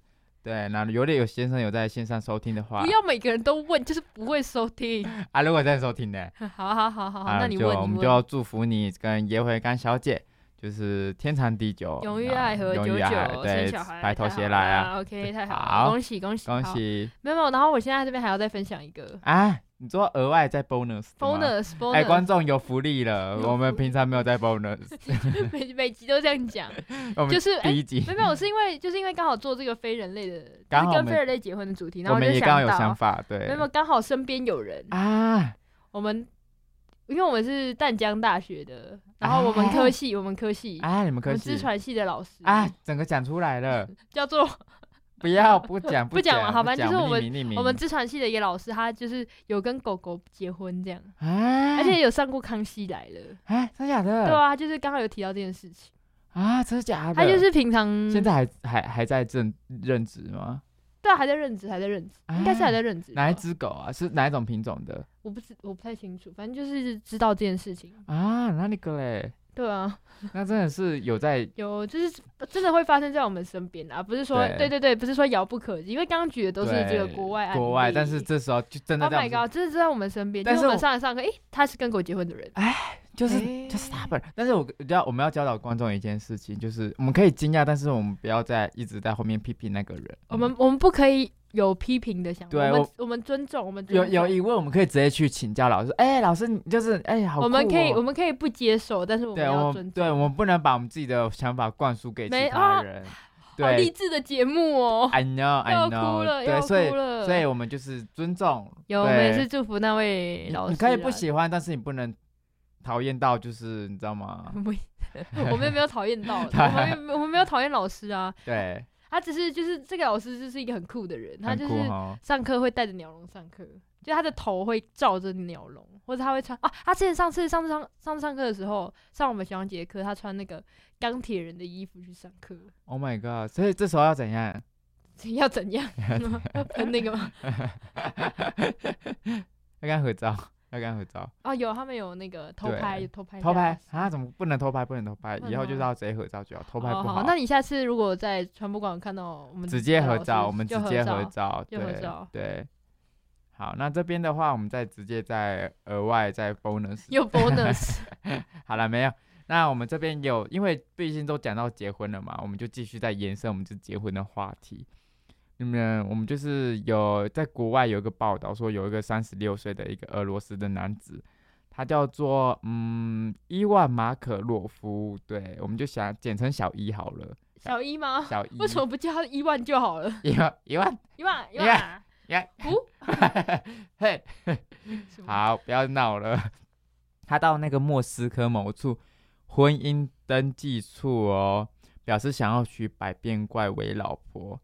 对，那有的有先生有在线上收听的话不，要每个人都问，就是不会收听。啊，如果在收听的，好好好好好，啊那你问，我们就要祝福你跟叶慧干小姐，就是天长地久，永浴啊爱河久永浴爱久，生对小孩，，白头偕来啊，！OK，太好好了，恭喜恭喜恭喜没有没有，然后我现在这边还要再分享一个啊！你说额外再 bonus，bonus 哎，bonus，观众有福利了，我们平常没有在 bonus，每每集都这样讲，就是哎第一集没有没有，是因为就是因为刚好做这个非人类的，刚好跟非人类结婚的主题，然我后就们也刚好有想法，对没有，刚好身边有人，啊，我们因为我们是淡江大学的，然后我们科系，我们科系，啊，你们科系，我们资传系的老师啊，整个讲出来了，叫做 不要不讲 不讲讲了好吧就是我们匿名匿名。我们资传系的一个老师，他就是有跟狗狗结婚这样，啊，而且有上过《康熙来了》，哎，真假的？对啊，他就是刚好有提到这件事情，啊，真的假的？他就是平常现在还还还在正任职吗？对啊，还在任职，还在任职，应该是还在任职吧。哪一只狗啊？是哪一种品种的我不知我不太清楚，反正就是知道这件事情。啊？那那个嘞？对啊，那真的是有在有就是真的会发生在我们身边啊，不是说对对对对，不是说遥不可及，因为刚刚举的都是这个国外案例国外，但是这时候就真的 Oh my god，真的是在我们身边，就是我上来上课，诶，他是跟狗结婚的人，哎就是诶就是他本人。但是我要我们要教导观众一件事情，就是我们可以惊讶，但是我们不要再一直在后面批评那个人。我们我们不可以有批评的想法，我我们我们尊重，我们尊有重有疑问，我们可以直接去请教老师。哎、老师，你就是哎、好哦、我们可以我们可以不接受，但是我们要尊重。对我们不能把我们自己的想法灌输给其他人。好励志的节目哦，，I know I 要哭了，对，要所以哭了。所以我们就是尊重。有，我们也是祝福那位老师啊。你可以不喜欢，但是你不能讨厌到就是你知道吗？我们也没有讨厌到，我们也没我们没有讨厌老师啊，对，他只是就是这个老师就是一个很酷的人，他就是。上课会带着鸟笼上课，就他的头会罩着鸟笼，或者他会穿啊，他之前上次上次上上次上课的时候，上我们学长姐的课，他穿那个钢铁人的衣服去上课，Oh my god！所以这时候要怎样？要怎样？要喷那个吗？要跟他合照，要跟他合照。啊，有他们有那个偷拍，偷拍，偷拍。啊？怎么不能偷拍？不能偷拍，以后就是吗要直接合照就好，偷拍不哦好，那你下次如果在传播馆看到我们直接合照，我们直接合照对。好，那这边的话，我们再直接再额外再 bonus。有 bonus，好了，没有。那我们这边有，因为毕竟都讲到结婚了嘛，我们就继续再延伸我们这结婚的话题。那么我们就是有在国外有一个报道说，有一个三十六岁的一个俄罗斯的男子，他叫做嗯伊万马可洛夫，对，我们就想简称小伊好了，小伊吗？小 伊。为什么不叫他伊万就好了？一万一万？一万一呀万，呀，好，不要闹了。他到那个莫斯科某处婚姻登记处哦，表示想要娶百变怪为老婆。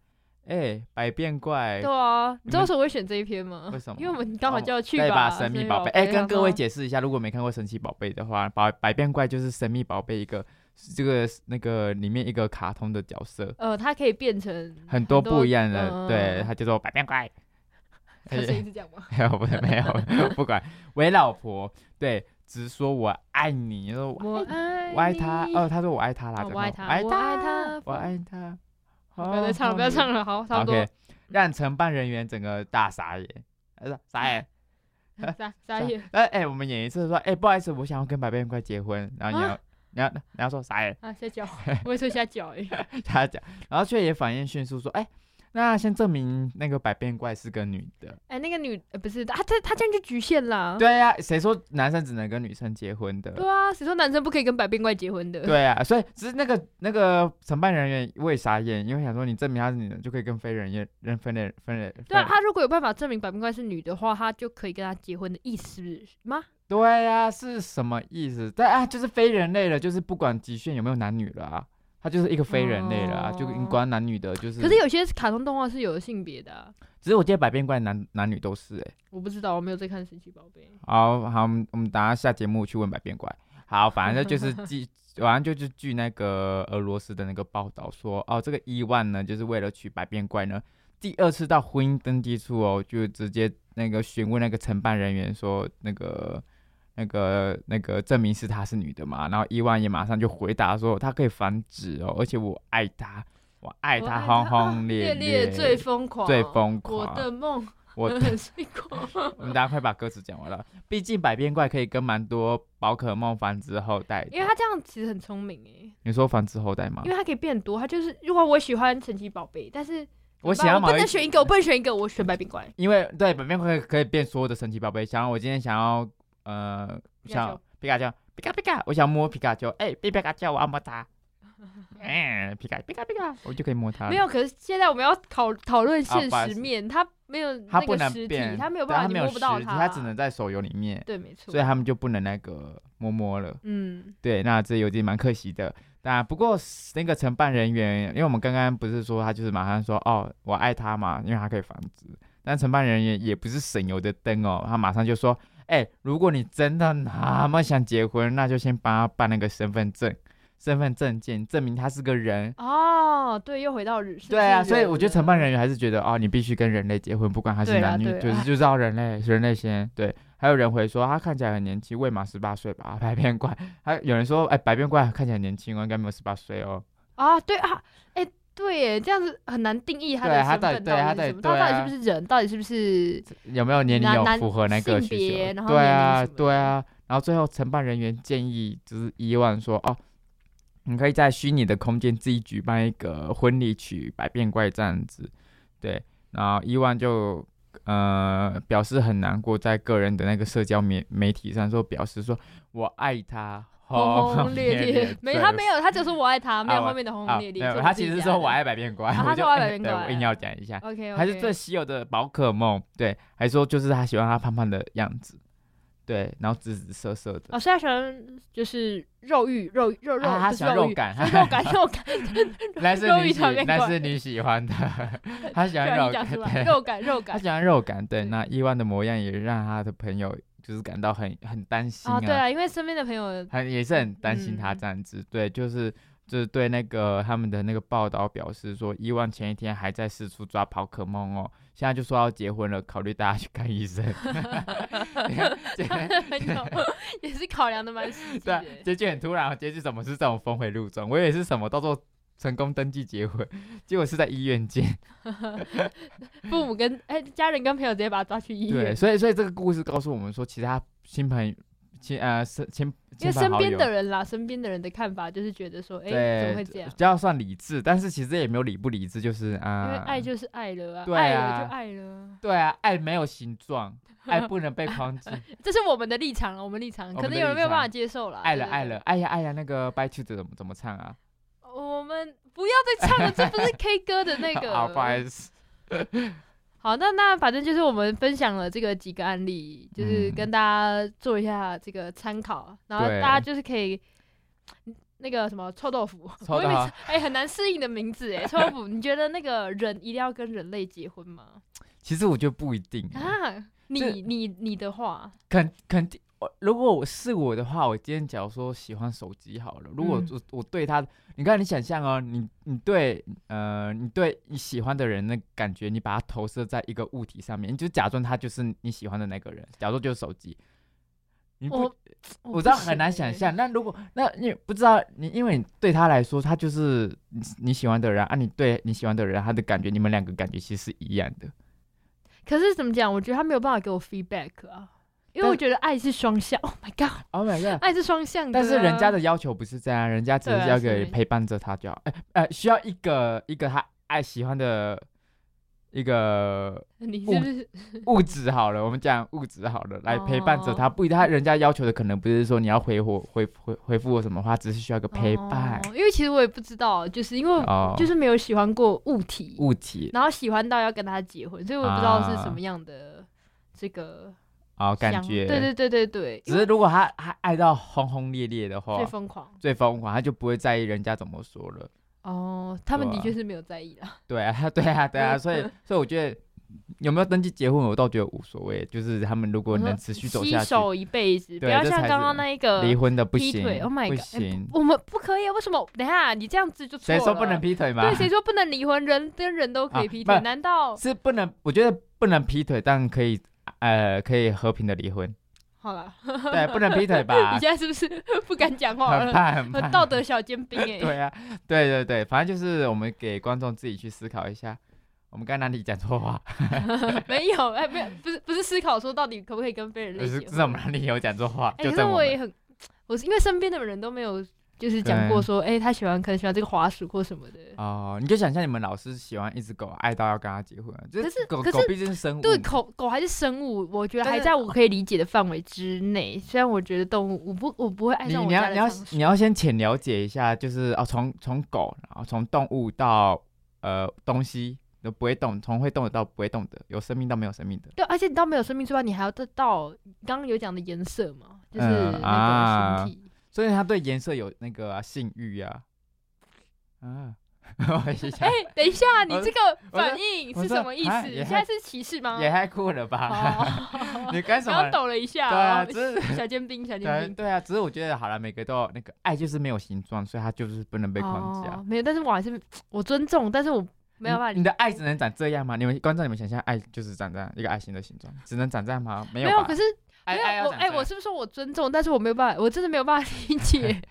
哎、百变怪对啊，你知道为什么会选这一篇吗？为什么因为我们刚好就要去对吧？神神秘宝贝，哎、跟各位解，释一下，如果没看过神奇宝贝的话，百百变怪就是神秘宝贝一个这个那个里面一个卡通的角色，呃，它可以变成很多不一样的，嗯对，它叫做百变怪。他声音是这样吗？没有，不是没有，不管为老婆，对，只说我爱你，说我我爱我爱他，哦，他说我爱他啦，我爱他我爱他我爱他。不要再唱了，不要唱了了，好，差不多 OK，，让承办人员整个大傻眼，他说傻眼。傻傻眼，哎哎，我们演一次说，哎，不好意思，我想要跟百变怪结婚，然后你要啊你要你要说傻眼，啊，下脚，我会说下脚哎，他讲，然后却也反应迅速说，哎，那先证明那个百变怪是个女的。哎，那个女呃不是，他这他这样就局限了，对呀、谁说男生只能跟女生结婚的？对啊，谁说男生不可以跟百变怪结婚的？对啊，所以只是那个那个承办人员我也傻眼，因为想说你证明她是女的，就可以跟非人也人分类分类。对啊，分他如果有办法证明百变怪是女的话，他就可以跟她结婚的意思吗？对啊，是什么意思？但啊，就是非人类了，就是不管极限有没有男女了啊，他就是一个非人类了啊，就哦关男女的，就是。可是有些卡通动画是有性别的啊，只是我记得百变怪男男女都是哎、我不知道，我没有在看神奇宝贝。好好，我们我们等下下节目去问百变怪。好，反正就是据，反正就是据那个俄罗斯的那个报道说，哦，这个伊万呢，就是为了娶百变怪呢，第二次到婚姻登记处哦，就直接那个询问那个承办人员说，那个那个那个证明是她是女的嘛，然后伊万也马上就回答说，她可以繁殖哦，而且我爱她。我爱她轰轰烈烈最疯狂，最疯狂我。的梦，我 最狂。我们大家快把歌词讲完了。毕竟百变怪可以跟蛮多宝可梦繁殖后代。因为他这样其实很聪明诶，你说繁殖后代吗因？为他可以变多。他就是，如果我喜欢神奇宝贝，但是我想要某一能选一个，我不能选一个，我选百变怪。因为对百变怪可以变所有的神奇宝贝。想要我今天想要呃皮卡丘想皮卡丘皮卡皮卡，我想摸皮卡丘，哎、皮卡丘我要摸它，嗯，皮卡皮卡皮卡，我就可以摸它。没有，可是现在我们要讨讨论现实面，它没有它不那个实体，能变，他没有办法，摸不到，它，它只能在手游里面，对，没错所以。他们就不能那个摸摸了。嗯，对，那这有点蛮可惜的。那不过那个承办人员，因为我们刚刚不是说他就是马上说哦，我爱他嘛，因为他可以繁殖。但承办人员也不是省油的灯哦，他马上就说，哎、如果你真的那么想结婚，那就先帮他办那个身份证、身份证件，证明他是个人。哦，对，又回到日。是对啊，所以我觉得承办人员还是觉得哦，你必须跟人类结婚，不管他是男女，就是就知道人类，人类先对。还有人回说他看起来很年轻，未满十八岁吧，白变怪。还有人说，哎、白变怪看起来年轻哦，应该没有十八岁哦。啊，对啊，哎，对耶，这样子很难定义他对的身份他到底是什么，他到底是不是人，到底是不是有没有年龄有符合那个性需求？别然后对啊，对啊。然后最后承办人员建议就是伊万说，哦，你可以在虚拟的空间自己举办一个婚礼曲百变怪这样子。对，然后伊万就呃表示很难过，在个人的那个社交媒媒体上说表示说我爱他。轰轰烈烈？没，他。没有，他只是我爱他，没有啊后面的轰啊轰烈烈。他其实说我爱百变怪，啊他说我爱百变怪我硬要讲一下。OK，还是最稀有的宝可梦，对，还说就是他喜欢他胖胖的样子，对，然后紫紫色色的，哦，是他喜欢就是肉欲肉肉肉，啊，他喜欢肉感，肉感肉 感，那是肉欲你喜条件怪那是你喜欢的，他喜欢 肉感，肉感肉感。他喜欢肉感，对，对那伊万的模样也让他的朋友就是感到很很担心哦，对啊，因为身边的朋友很也是很担心他嗯这样子，对，就是就是对那个他们的那个报道表示说，伊万前一天还在四处抓宝可梦哦，现在就说要结婚了，考虑大家去看医生。朋友 也是考量的蛮实际对啊。，结局很突然，结局怎么是这种峰回路转？我以为是什么到时候成功登记结婚，结果是在医院见。父母跟哎家人跟朋友直接把他抓去医对，院，所以所以这个故事告诉我们说，其他亲朋亲呃亲亲因为身边的人啦，身边的人的看法就是觉得说，哎，怎对么会这样？比较算理智，但是其实也没有理不理智，就是啊，因为爱就是爱了啊，对爱啊了就爱了，对啊，爱没有形状，爱不能被框进。这是我们的立场了，我们立场，可能有人没有办法接受了。爱了对爱了，，爱呀爱呀，那个 By Two 怎么怎么唱啊？我们不要再唱了，这不是 K 歌的那个。好，不好意思。好，那那反正就是我们分享了这个几个案例，就是嗯跟大家做一下这个参考，然后大家就是可以那个什么臭豆腐，臭豆腐哎、很难适应的名字哎，臭豆腐，你觉得那个人一定要跟人类结婚吗？其实我觉得不一定欸，啊，你你你的话，肯肯定。我如果我是我的话，我今天假如说喜欢手机好了，如果嗯我、我对他，你看你想象哦，你你对呃你对你喜欢的人的感觉，你把它投射在一个物体上面，你就假装他就是你喜欢的那个人，假如就是手机，你不我我知道很难想。象。那如果那你不知道你，因为你对他来说，他就是你你喜欢的人啊，你对你喜欢的人，他的感觉，你们两个感觉其实是一样的。可是怎么讲？我觉得他没有办法给我 feedback 啊，因为我觉得爱是双向。Oh my god，Oh my god！爱是双向的啊、但是人家的要求不是这样，人家只是要对啊是给陪伴着他就好。哎、呃，需要一个一个他爱喜欢的一个你是不是 物质好了，我们讲物质好了，来陪伴着他。哦不一定，他人家要求的可能不是说你要回我回回回复我什么话，只是需要一个陪伴哦因为其实我也不知道，就是因为哦，就是没有喜欢过物体，物体然后喜欢到要跟他结婚，所以我也不知道是什么样的这个啊、感想觉。对对对对对，只是如果他他爱到轰轰烈烈的话最，疯狂最疯狂，他就不会在意人家怎么说了。哦，他们的确是没有在意啦。对啊，对啊，对啊，所以 所以我觉得有没有登记结婚，我倒觉得无所谓。就是他们如果能持续走下去，携手一辈子，不要像刚刚那一个离婚的不行，Oh my 不 god，不行。我们不可以啊？为什么？等下，你这样子就错了。谁说不能劈腿吗？对，谁说不能离婚？人跟人都可以啊劈腿，不难道？是不能？我觉得不能劈腿，但可以呃可以和平的离婚。好了，对，不能劈腿吧 你？现在是不是不敢讲话很了？怕很怕很。道德小尖兵哎、对啊，对对对，反正就是我们给观众自己去思考一下，我们刚哪里讲错话？没有，哎，没有，不是不是思考说到底可不可以跟非人类就是我们。哪里有讲错话，哎、就可是。我也很，我是因为身边的人都没有就是讲过说，哎、他喜欢可能喜欢这个滑鼠或什么的。哦，你就想象你们老师喜欢一只狗，爱到要跟他结婚，就可是狗可是狗毕竟是生物对，嘛，狗狗还是生物，我觉得还在我可以理解的范围之内。虽然我觉得动物，我不我不会爱你上我你要你要你要先浅了解一下，就是哦，从从狗，然后从动物到呃东西都不会动，从会动的到不会动的，有生命到没有生命的。对，而且你到没有生命之外，你还要得到刚刚有讲的颜色嘛，就是嗯那啊个形体。所以他对颜色有那个、啊、性欲啊啊！哎、等一下，你我这个反应是什么意思？啊也太现在是歧视吗？也太酷了吧！哦，你干什么？刚抖了一下、对啊，哦，只是 小尖兵，小尖兵。对对啊，只是我觉得好了，每个都有那个爱就是没有形状，所以它就是不能被框架。哦，没有，但是我还是我尊重，但是我没有办法你你的爱只能长这样吗？你们观众，你们想象爱就是长这样一个爱心的形状，只能长这样吗？没有吧，没有，可是爱没有我哎、我是不是说我尊重？但是我没有办法，我真的没有办法理 解，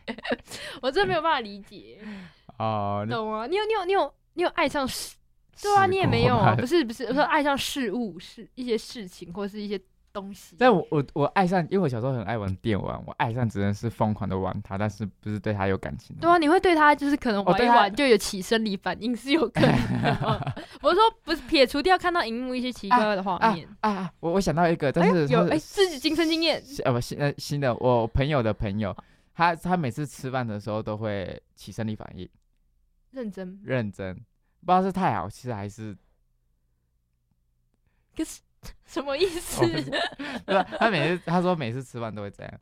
我真的没有办法理解，哦，你懂吗？你有你有你有你有爱上事？对啊，你也没有啊，不是不是，我说 爱上事物是一些事情或是一些东西。但我我我爱上，因为我小时候很爱玩电玩，我爱上只能是疯狂的玩它，但是不是对它有感情。对啊，你会对它就是可能玩一玩就有起生理反应是有可能的。我是说不是撇除掉看到荧幕一些奇怪怪的画面。啊啊！我我想到一个，但哎有哎，自己亲身经验，新呃不新呃新的，我朋友的朋友，他他每次吃饭的时候都会起生理反应，认真。认真，不知道是太好吃还是可是 什么意思我不是他每次他说每次吃饭都会这样，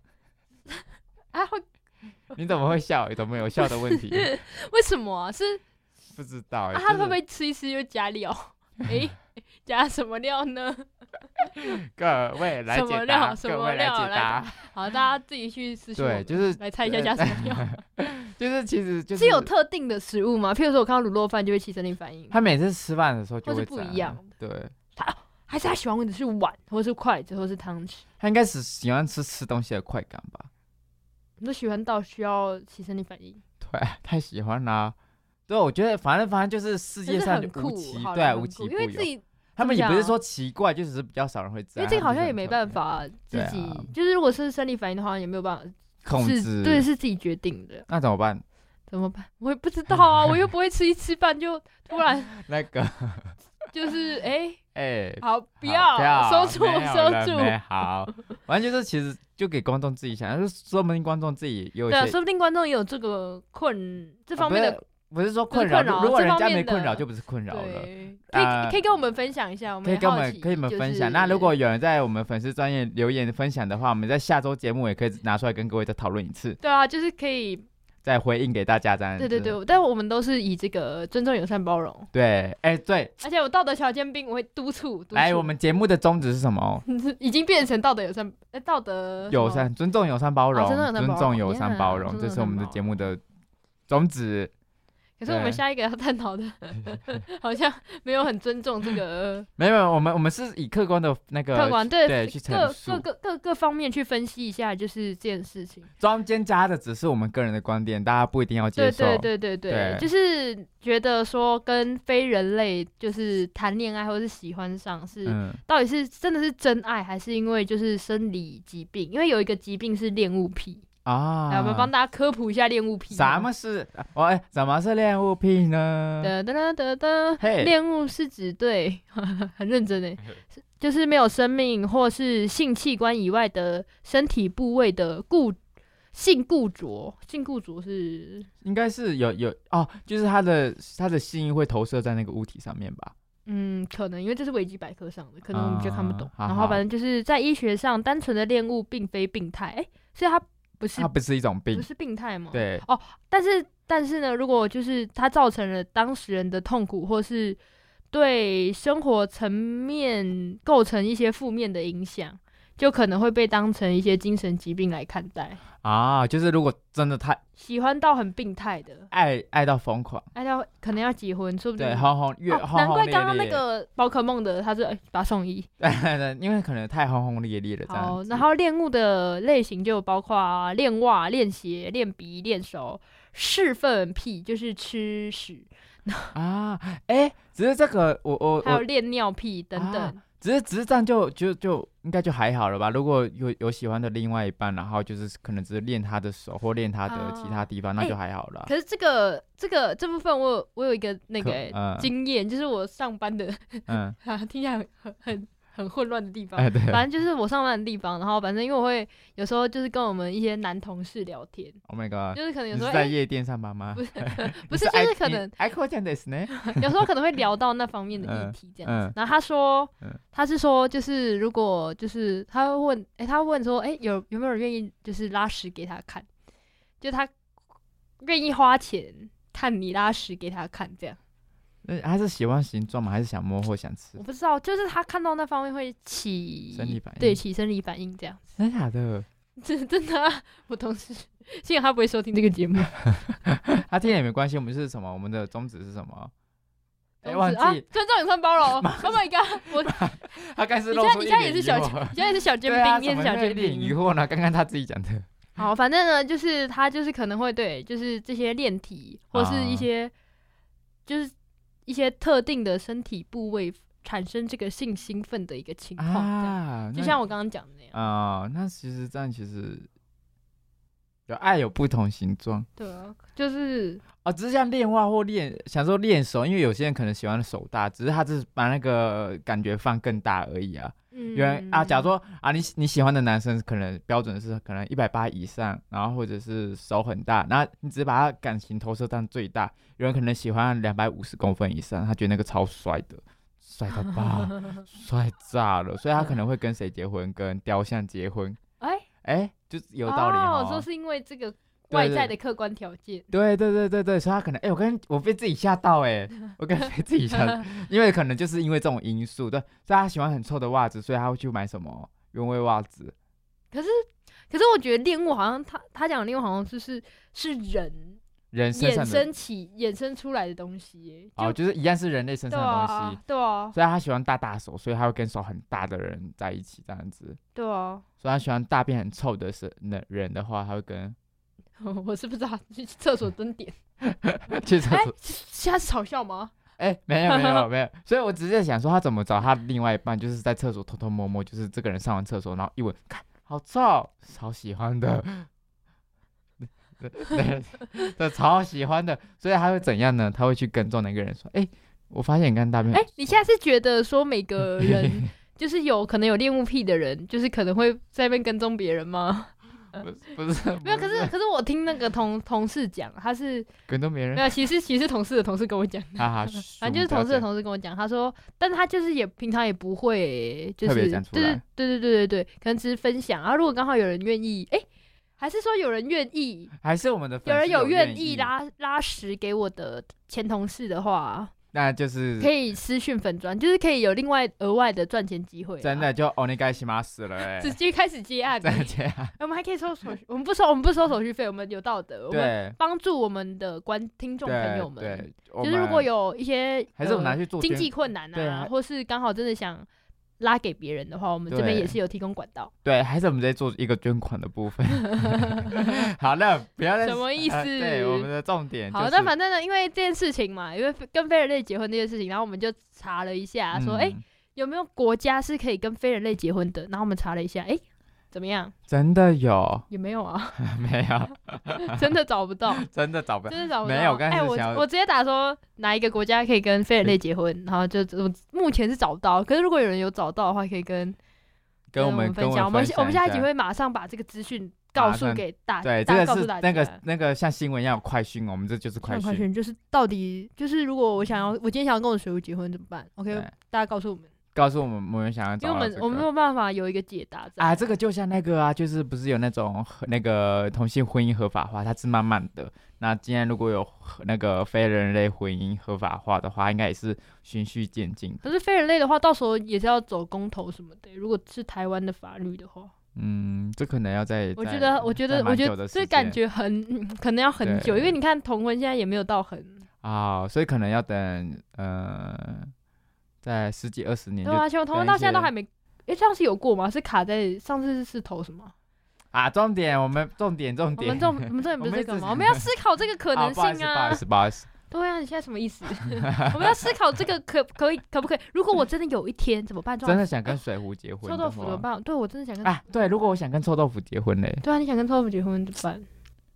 啊？会 你怎么会笑？怎么有笑的问题？为什么啊？是不知道？他会不会吃一吃又加料？哎，加什么料呢？各位来什么解答，料什么各位来料来解答。好，大家自己去私信对，就是来猜一下加什么料。就是其实就是有特定的食物吗？譬如说我看到卤肉饭就会起生理反应，他每次吃饭的时候就会这不一样对，还是他喜欢的是碗，或是筷子，或是汤匙？他应该是喜欢吃吃东西的快感吧？你都喜欢到需要起生理反应？对，太喜欢啦、对，我觉得反正反正就是世界真是上很酷，无奇，好啦对啊，很酷无奇不有。因为自己，他们也不是说奇怪，就只是比较少人会这样。因为这个好像也没办法自对啊己，就是如果是生理反应的话，也没有办法是控制。对，是自己决定的，那怎么办？怎么办？我也不知道啊，我又不会吃一吃饭就突然 那个，就是哎、哎、好不要收住收住，好，完全就是其实就给观众自己想，就是说明观众自己有对说不定观众也有这个困这方面的，不是说困扰，如果人家没困扰就不是困扰了。可以、呃可以跟我们分享一下，我们可以跟我们可以我们就是分享。那如果有人在我们粉丝专业留言分享的话，我们在下周节目也可以拿出来跟各位再讨论一次，对啊，就是可以，再回应给大家这样子。对对对，但我们都是以这个尊重、友善、包容，对，哎、对，而且我道德小尖兵我会督促，督来，我们节目的宗旨是什么？已经变成道德友善，哎，道德友善、尊重、友善、包容，哦尊重友善包容这是我们的节目的宗旨。可是我们下一个要探讨的，好像没有很尊重这个没有，我们我们是以客观的那个客观对对去陈各各个各各方面去分析一下，就是这件事情。中间加的只是我们个人的观点，大家不一定要接受。对对对对对，对。就是觉得说跟非人类就是谈恋爱或是喜欢上是、嗯，到底是真的是真爱，还是因为就是生理疾病？因为有一个疾病是恋物癖，啊，来我们帮大家科普一下恋物癖。什么是？哦，哎，什么是恋物癖呢？噔噔噔噔嘿噔，恋物是指对，很认真诶，是就是没有生命或是性器官以外的身体部位的固性固着。性固着是应该是有有哦，就是他的他的心意会投射在那个物体上面吧？嗯，可能因为这是维基百科上的，可能我们就看不懂。然后反正就是在医学上，单纯的恋物并非病态，哎、所以它不是它不是一种病不，是病态吗？。对，但是但是呢，如果就是它造成了当事人的痛苦，或是对生活层面构成一些负面的影响，就可能会被当成一些精神疾病来看待，啊，就是如果真的太喜欢到很病态的，爱爱到疯狂，爱到可能要结婚，说不定对，轰轰越哦难怪刚刚那烈，个宝可梦的，他是哎把它送医。对对，因为可能太轰轰烈烈了这样好，然后恋物的类型就包括恋袜、恋鞋、恋鼻、恋手、侍粪癖，就是吃屎，啊，哎，只是这个我我我还有恋尿癖等等。啊只是只是这样就就就应该就还好了吧？如果有有喜欢的另外一半，然后就是可能只是练他的手或练他的其他地方，那哎就还好了。可是这个这个这部分我有我有一个那个、经验，就是我上班的，嗯，啊，听起来很很很很混乱的地方。哎对，反正就是我上班的地方，然后反正因为我会有时候就是跟我们一些男同事聊天，Oh my god，就是可能有时候在夜店上班吗？不是 不是就是可能。有时候可能会聊到那方面的议嗯题这样子。嗯然后他说，嗯他是说就是如果就是他会问，哎、他会问说，哎、有有没有人愿意就是拉屎给他看，就他愿意花钱看你拉屎给他看这样。那他是喜欢形状吗？还是想摸或想吃我？不知道，就是他看到那方面会起生理反应对，起生理反应这样子。真的假的？真 真的、啊，我同事幸好他不会收听这个节目。他听也没关系。我们是什么？我们的宗旨是什么？哎，同忘记啊，尊重也算包容。Oh my god！我他刚是你现在露出一你现在也是小你现在也是小尖对啊，兵，你也是小尖怎么会一脸疑兵。惑呢？刚刚他自己讲的。好，反正呢，就是他就是可能会对，就是这些练体或是一啊些，就是一些特定的身体部位产生这个性兴奋的一个情况，啊，就像我刚刚讲的那样。啊、那其实这样其实有爱有不同形状对啊，就是哦，只是像练话或练想说练手，因为有些人可能喜欢手大，只是他只是把那个感觉放更大而已啊。嗯，有人啊，假如说啊，你你喜欢的男生可能标准是可能一百八以上，然后或者是手很大，然后你只是把他感情投射到最大。有人可能喜欢两百五十公分以上，他觉得那个超帅的，帅到爆，帅炸了，所以他可能会跟谁结婚？跟雕像结婚。哎，哎，就有道理哦，我。说是因为这个外在的客观条件。对对对对对，所以他可能哎、我跟我被自己吓到哎、我跟被自己吓到，因为可能就是因为这种因素，对，所以他喜欢很臭的袜子，所以他会去买什么原味袜子。可是，可是我觉得恋物好像他他讲的恋物好像就是是人人衍生起衍生出来的东西哦，就是一样是人类身对上的东西，啊，对啊，所以他喜欢大大手，所以他会跟手很大的人在一起这样子。对啊，所以他喜欢大便很臭的是那人的话，他会跟 我是不知道去厕所蹲点，哎 去厕所。，现在是嘲笑吗？哎、没有没有没有，所以我只是想说，他怎么找他另外一半，就是在厕所偷偷摸摸，就是这个人上完厕所，然后一闻，看好臭，超喜欢的，对 对对，超喜欢的，所以他会怎样呢？他会去跟踪那个人说，哎、我发现你看大便，哎，你现在是觉得说每个人就是有可能有恋物癖的人，就是可能会在那边跟踪别人吗？不是不是没有，可是可是我听那个同同事讲，他是跟都没人没，有，其实其实同事的同事跟我讲的。哈哈，反正就是同事的，同事跟我讲，他说，但是他就是也平常也不会，就是对对对对对对，可能只是分享啊。如果刚好有人愿意，哎、还是说有人愿意，还是我们的粉有人有愿意意，拉拉屎给我的前同事的话，那就是可以私讯粉砖，就是可以有另外额外的赚钱机会。真的，就欧尼盖西马死了哎、直接开始接案。再接案，我们还可以收手续，我们不收，我们不收手续费，我们有道德，我们帮助我们的观听众朋友们。就是如果有一些还是我们拿呃去做捐经济困难啊，啊或是刚好真的想拉给别人的话，我们这边也是有提供管道。对，还是我们在做一个捐款的部分。好了，不要再什么意呃思对，我们的重点好，就是那反正呢，因为这件事情嘛，因为跟非人类结婚这件事情，然后我们就查了一下，说，哎、嗯有没有国家是可以跟非人类结婚的？然后我们查了一下，哎、怎么样？真的有也没有啊，没有？真的找不到，真的找不到。真的找不到。没有我刚才哎、我我直接打说哪一个国家可以跟非人类结婚，然后就我目前是找不到，可是如果有人有找到的话，可以跟跟我们分享。我们们我们下一集集会马上把这个资讯告诉给大对，大这个是告诉大家。那个那个像新闻一样有快讯，我们这就是快讯。快讯就是到底就是如果我想要我今天想要跟我的水壶结婚怎么办？OK，大家告诉我们。告诉我们我们想要因为我们我。们我没有办法有一个解答啊，这个就像那个啊，就是不是有那种合那个同性婚姻合法化，它是慢慢的。那今天如果有合那个非人类婚姻合法化的话，应该也是循序渐进。可是非人类的话，到时候也是要走公投什么的。如果是台湾的法律的话，嗯，这可能要在我觉得，我觉得，我觉得这感觉很、嗯可能要很久，因为你看同婚现在也没有到很，啊、所以可能要等呃，在十几二十年就对啊，像同婚等一些到现在都还没，哎，上次有过吗？是卡在上次是投什么？啊，重点我们重点重点，我们重我们重点不是这个吗？我们要思考这个可能 啊不好意思，不好性啊意。思，不好意思，对啊，你现在什么意思？我们要思考这个可可以可不可以？如果我真的有一天怎么办？真的想跟水壶结婚臭豆腐怎么办？对我真的想跟啊，对，如果我想跟臭豆腐结婚嘞，对啊，你想跟臭豆腐结婚怎么办？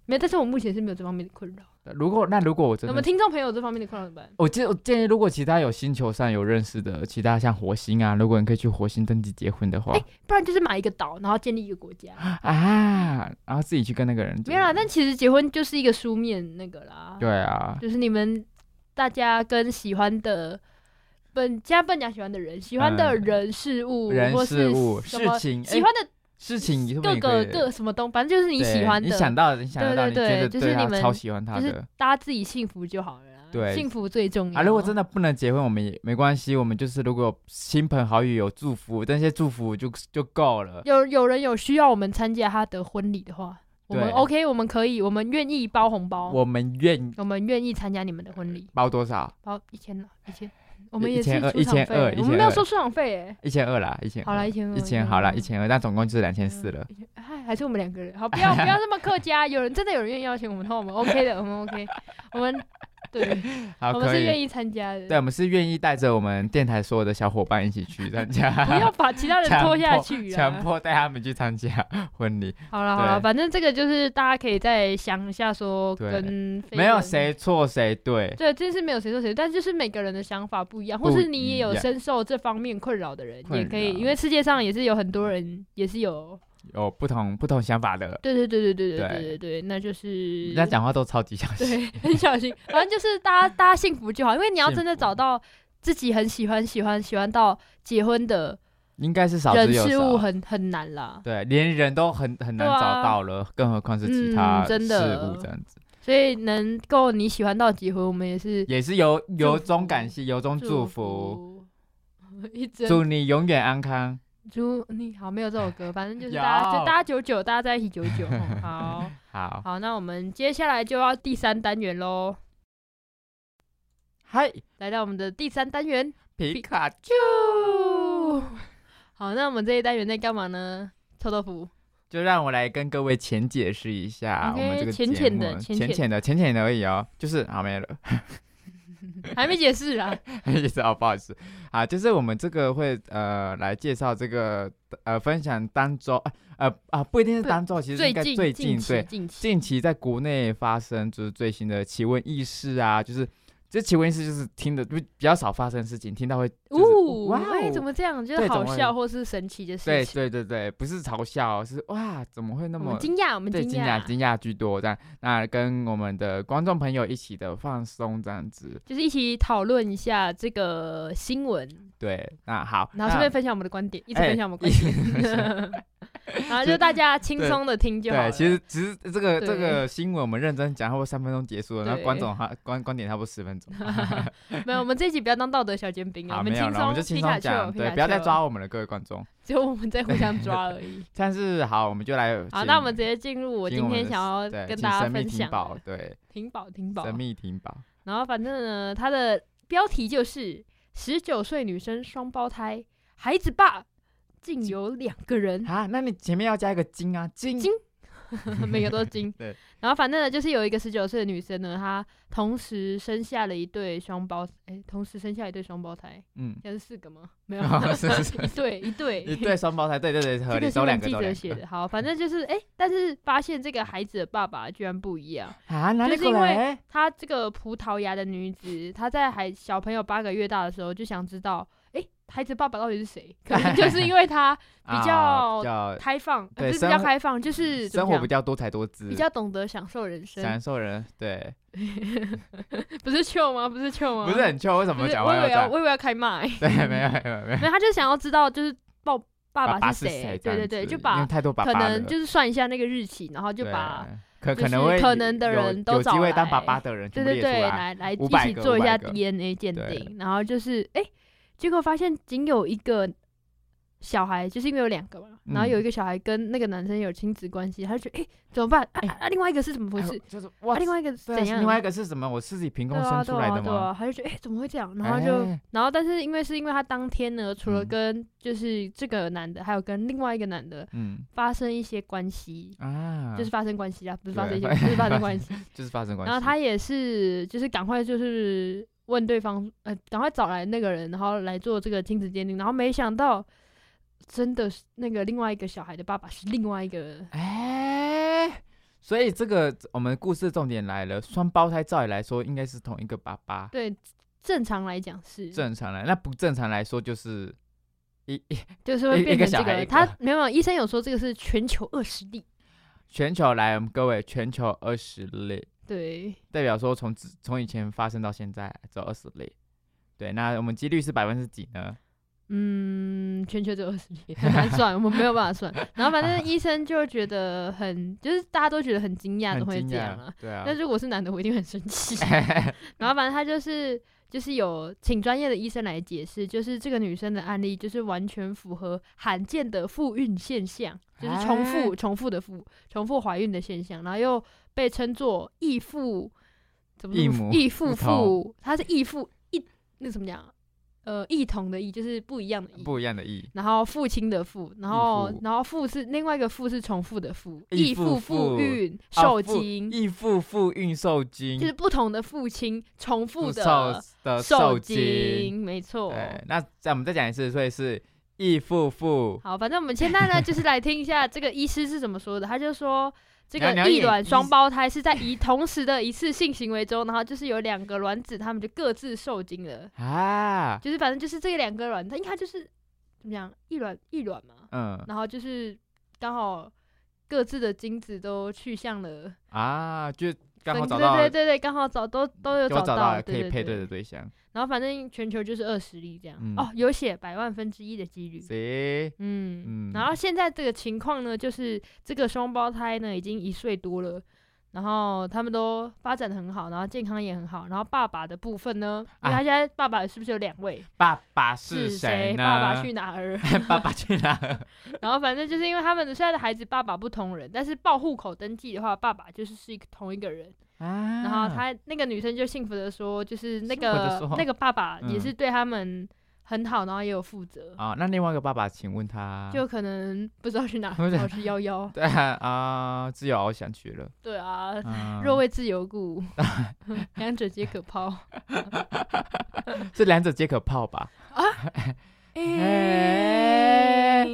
没有，但是我目前是没有这方面的困扰。如果那如果我真的，我们听众朋友这方面的困扰怎么办？我建我建议，如果其他有星球上有认识的其他像火星啊，如果你可以去火星登记结婚的话，哎不然就是买一个岛，然后建立一个国家。啊，然后自己去跟那个人结没有啦，但其实结婚就是一个书面那个啦。对啊，就是你们大家跟喜欢的本现在不能讲喜欢的人，喜欢的嗯人事物，人事物事情，哎喜欢的事情是不是各个各什么东，反正就是你喜欢的，你想到的，你想到，对对对对就是你们超喜欢他就是的大家自己幸福就好了。对幸福最重要。啊。如果真的不能结婚，我们也没关系，我们就是如果亲朋好友有祝福，这些祝福就就够了。有有人有需要我们参加他的婚礼的话，我们 OK，我们可以，我们愿意包红包，我们愿我们愿意参加你们的婚礼，包多少？包一千了，一千，我们也是1200出场费我们没有收出场费哎。一千二啦，一千好了，一千二，一千好了，一二千二，但总共就是两千四了。。还，还是我们两个人，好，不要不要这么客家。有人真的有人愿意邀请我们的话，我们 OK 的，我们 OK，我们 对，好，我们是愿意参加的。对，我们是愿意带着我们电台所有的小伙伴一起去参加，不要把其他人拖下去啊！强迫带他们去参加婚礼，好了好了，反正这个就是大家可以再想一下，说跟没有谁错谁对。对，这是没有谁错谁，但就是每个人的想法不一样，或是你也有深受这方面困扰的人，也可以，因为世界上也是有很多人也是有，有不同不同想法的，对对对对对对对对那就是人家讲话都超级小心。对，很小心，反正就是大家大家幸福就好，因为你要真的找到自己很喜欢喜欢喜欢到结婚的应该是少人之又事物。很很难啦，对，连人都很很难找到了，更何况是其嗯他真事的物这样子，所以能够你喜欢到结婚，我们也是也是由由衷感谢，由衷祝福，祝你永远安康。祝你好，没有这首歌，反正就是大家就大家久久，大家在一起久久。嗯好 好，好，那我们接下来就要第三单元喽，嗨，来到我们的第三单元。皮卡丘，好，那我们这一单元在干嘛呢？臭豆腐，就让我来跟各位浅解释一下我们这个浅浅的浅浅的，浅浅的而已哦，就是好没了。还没解释啊。还没解释 哦，不好意思。啊，就是我们这个会呃来介绍这个呃分享当周呃啊不一定是不当周，其实最应该最近对。近期。近期在国内发生就是最新的奇闻异事啊，就是这奇闻异事就是听的就比较少发生的事情，听到会就是哦，哇怎么这样？就是好笑或是神奇的对事情。对对对，不是嘲笑，是哇怎么会那么惊讶，我们惊惊讶惊讶居多这样，那跟我们的观众朋友一起的放松这样子，就是一起讨论一下这个新闻，对，那好，然后顺便分享我们的观点，一直哎分享我们观点 然后就大家轻松的听就好其实其实这个这个新闻我们认真讲，差不多三分钟结束了，然后观众哈观观点差不多十分钟。没有，我们这一集不要当道德小尖兵啊，好，我们轻没有了，我们就轻松皮卡丘松讲，对，不要再抓我们了，各位观众。只有我们在互相抓而已。但是好，我们就来好，那我们直接进入我今天想要，跟大家分享的对，停宝停宝神，秘婷宝，然后反正呢，它的标题就是十九岁女生双胞胎，孩子爸竟有两个人，啊，那你前面要加一个金啊，金金 每个都是金。对，然后反正呢，就是有一个十九岁的女生呢，她同时生下了一对双胞，哎，同时生下一对双胞胎，嗯，现在是四个吗？没有，是是是一对一对一对双胞胎，对对对，都两个都两个者写的，好，反正就是哎、但是发现这个孩子的爸爸居然不一样。啊，哪里就是因为过来？她这个葡萄牙的女子，她在还小朋友八个月大的时候就想知道，哎、孩子爸爸到底是谁？可能就是因为他比较开放，呃不是比对生活较开放，就是怎么讲？生活比较多才多姿，比较懂得享受人生，享受人，对，不是糗吗？不是糗吗？不是很臭，为什么不是，我以为要样？我以为要开骂、欸，对，没有没有没有，没有，他就想要知道就是爸爸爸爸是谁？这样对对对，就因为把太多爸可爸了。能就是算一下那个日期，然后就对。把可就可能会可能的人都找机会当爸来。爸的人对对对，全部列出来，来来一500个起做一下500个。DNA 鉴对。定，然后就是哎、结果发现仅有一个小孩，就是因为有两个嘛，然后有嗯一个小孩跟那个男生有亲子关系，他就觉得哎、怎么办？啊啊啊！另外一个是怎么回事？就是啊，哇，另外一个是对啊怎样？另外一个是什么？我是自己凭空生出来的吗？啊对啊，他就觉得哎、怎么会这样？然后就、哎然后但是因为是因为他当天呢，除了嗯跟就是这个男的，还有跟另外一个男的嗯发生一些关系。啊，就是发生关系啊，不是发生一些，不是发生关系。就是发生关系，然后他也是，就是赶快就是问对方，呃，赶快找来那个人，然后来做这个亲子鉴定。然后没想到，真的是那个另外一个小孩的爸爸是另外一个，哎，所以这个我们故事重点来了，双胞胎照理来说应该是同一个爸爸，对，正常来讲是，正常来，那不正常来说就是一一就是会变成这个。他没有，没有医生有说这个是全球二十例，全球来，我们各位全球二十例，对，代表说从之从以前发生到现在只有二十例。对，那我们几率是百分之几呢？嗯，全球只有二十例，很难算，我们没有办法算。然后反正医生就觉得很，就是大家都觉得很惊讶，很怎么会这样啊？，对啊。但如果是男的，我一定很生气。然后反正他就是就是有请专业的医生来解释，就是这个女生的案例就是完全符合罕见的复孕现象，就是重复、哎重复的复重复怀孕的现象，然后又被称作异父怎么异母说异父父，他是异父异那怎么讲？呃，异同的异就是不一样的异。不一样的异，然后父亲的父，然后然后父是另外一个父是重复的父，异异父父孕啊受精，异父父孕受精，就是不同的父亲重复的受的受受精，没错。对，那再我们再讲一次，所以是异父父好，反正我们现在呢，就是来听一下这个医师是怎么说的。他就说，这个异卵双胞胎是在一同时的一次性行为中，然后就是有两个卵子，他们就各自受精了。啊，就是反正就是这两个卵，它应该就是怎么讲，异卵异卵嘛，嗯然后就是刚好各自的精子都去向了啊，就刚好找到对对对对，刚好找都都有找到，到可以配对对的对象，然后反正全球就是二十例这样，嗯。哦，有写百万分之一的几率。嗯然后现在这个情况呢，就是这个双胞胎呢已经一岁多了，然后他们都发展的很好，然后健康也很好。然后爸爸的部分呢，因为啊他现在爸爸是不是有两位？爸爸是谁？爸爸去哪儿？爸爸去哪儿？然后反正就是因为他们的现在的孩子爸爸不同人，但是报户口登记的话，爸爸就是是一个同一个人。啊，然后他那个女生就幸福的说，就是那个那个爸爸也嗯是对他们很好，然后也有负责。啊，那另外一个爸爸，请问他就可能不知道去哪，不是跑去幺幺。对啊啊，自由翱翔去了，对啊，嗯 若为自由故，两者皆可抛。这两者皆可泡吧？啊哎、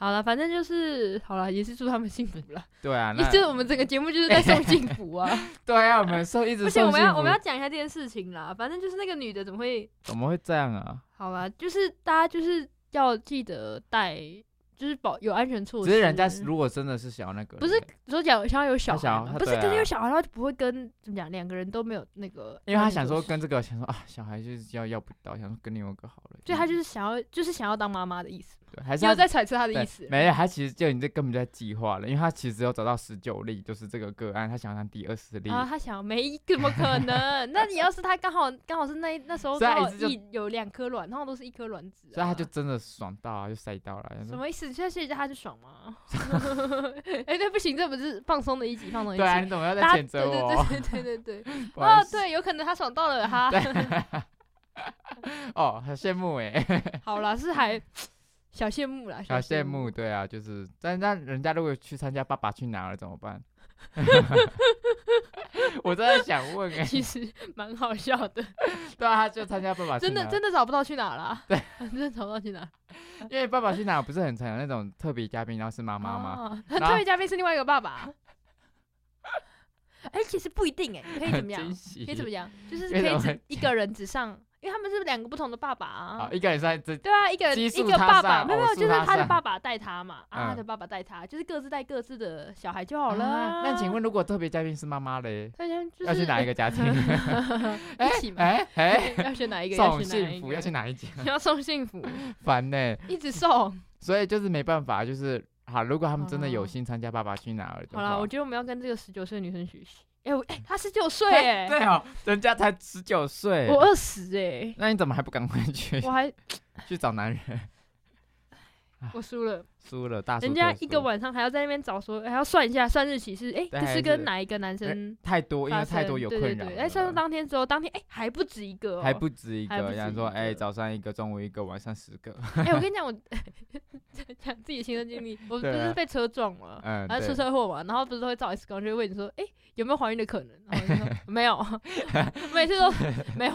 好了，反正就是好了，也是祝他们幸福了。对啊，就是我们整个节目就是在送幸福啊！对啊，我们送一直不行，我们要我们要讲一下这件事情啦。反正就是那个女的怎么会怎么会这样啊？好吧？就是大家就是要记得带，就是保有安全措施。只是人家如果真的是想要那个，不是说讲想要有小孩嘛，不是要他对啊可是有小孩，然后就不会跟怎么讲，两个人都没有那个，因为他想说跟这个想说啊，小孩就是要要不到，想说跟另外一个好了，所以他就是想要就是想要当妈妈的意思，对，还是又他在揣测他的意思。没有，他其实就你这根本就在计划了，因为他其实只有找到十九例，就是这个个案，他想要当第二十例，啊，他想没怎么可能？那你要是他刚好刚好是那那时候刚好一有两颗卵，然后都是一颗卵子、啊，所以他就真的爽到啊，就塞到了，什么意思？现在谢谢他就爽吗？哎、那，不行，这不是放松的一集，放松的一集。对啊，你怎么要再谴责我？对对对对对对。哦对，有可能他爽到了哈。哦，很羡慕哎，好啦，是还小羡慕啦，小羡慕，。对啊，就是，但那人家如果去参加《爸爸去哪儿》了怎么办？我真的想问哎，其实蛮好笑的，对啊，他就参加《爸爸去真的哪儿真的找不到去哪了。对，真的找不到去哪。因为《爸爸去哪儿》不是很常有那种特别嘉宾，然后是妈妈吗？哦特别嘉宾是另外一个爸爸。哎、其实不一定哎、可以怎么样可以怎么样？就是可以只一个人只上因为他们是两个不同的爸爸啊，啊。一个人在这对啊，一个一个爸爸，没有没有，就是他的爸爸带他嘛，啊，他嗯的爸爸带他，就是各自带各自的小孩就好了那请问，如果特别嘉宾是妈妈嘞，大家就是 要去哪一个家庭？一起吗？哎哎，要选哪一个？要送幸福？要去哪一家？要送幸福，烦呢。一直送。所以就是没办法，就是好，如果他们真的有哦心参加《爸爸去哪儿》的好了，我觉得我们要跟这个十九岁的女生学习。哎、我哎、他十九岁哎哎，对哦，人家才十九岁，我二十哎，那你怎么还不赶快去我还去找男人？我输了，输了，大输人家一个晚上还要在那边找说，还要算一下算日期是哎，这是跟哪一个男生太多，因为？太多有对困扰哎，算到当天之后，当天哎还不止一个哦，还不止一个，还不止像说哎，早上一个，中午一个，晚上十个。哎，我跟你讲，我 讲自己的亲身经历，我不对啊是被车撞了，嗯，然后出车祸嘛，然后不是都会照 X 光，就会问你说，哎，有没有怀孕的可能？然后我说 没有，每次都没有，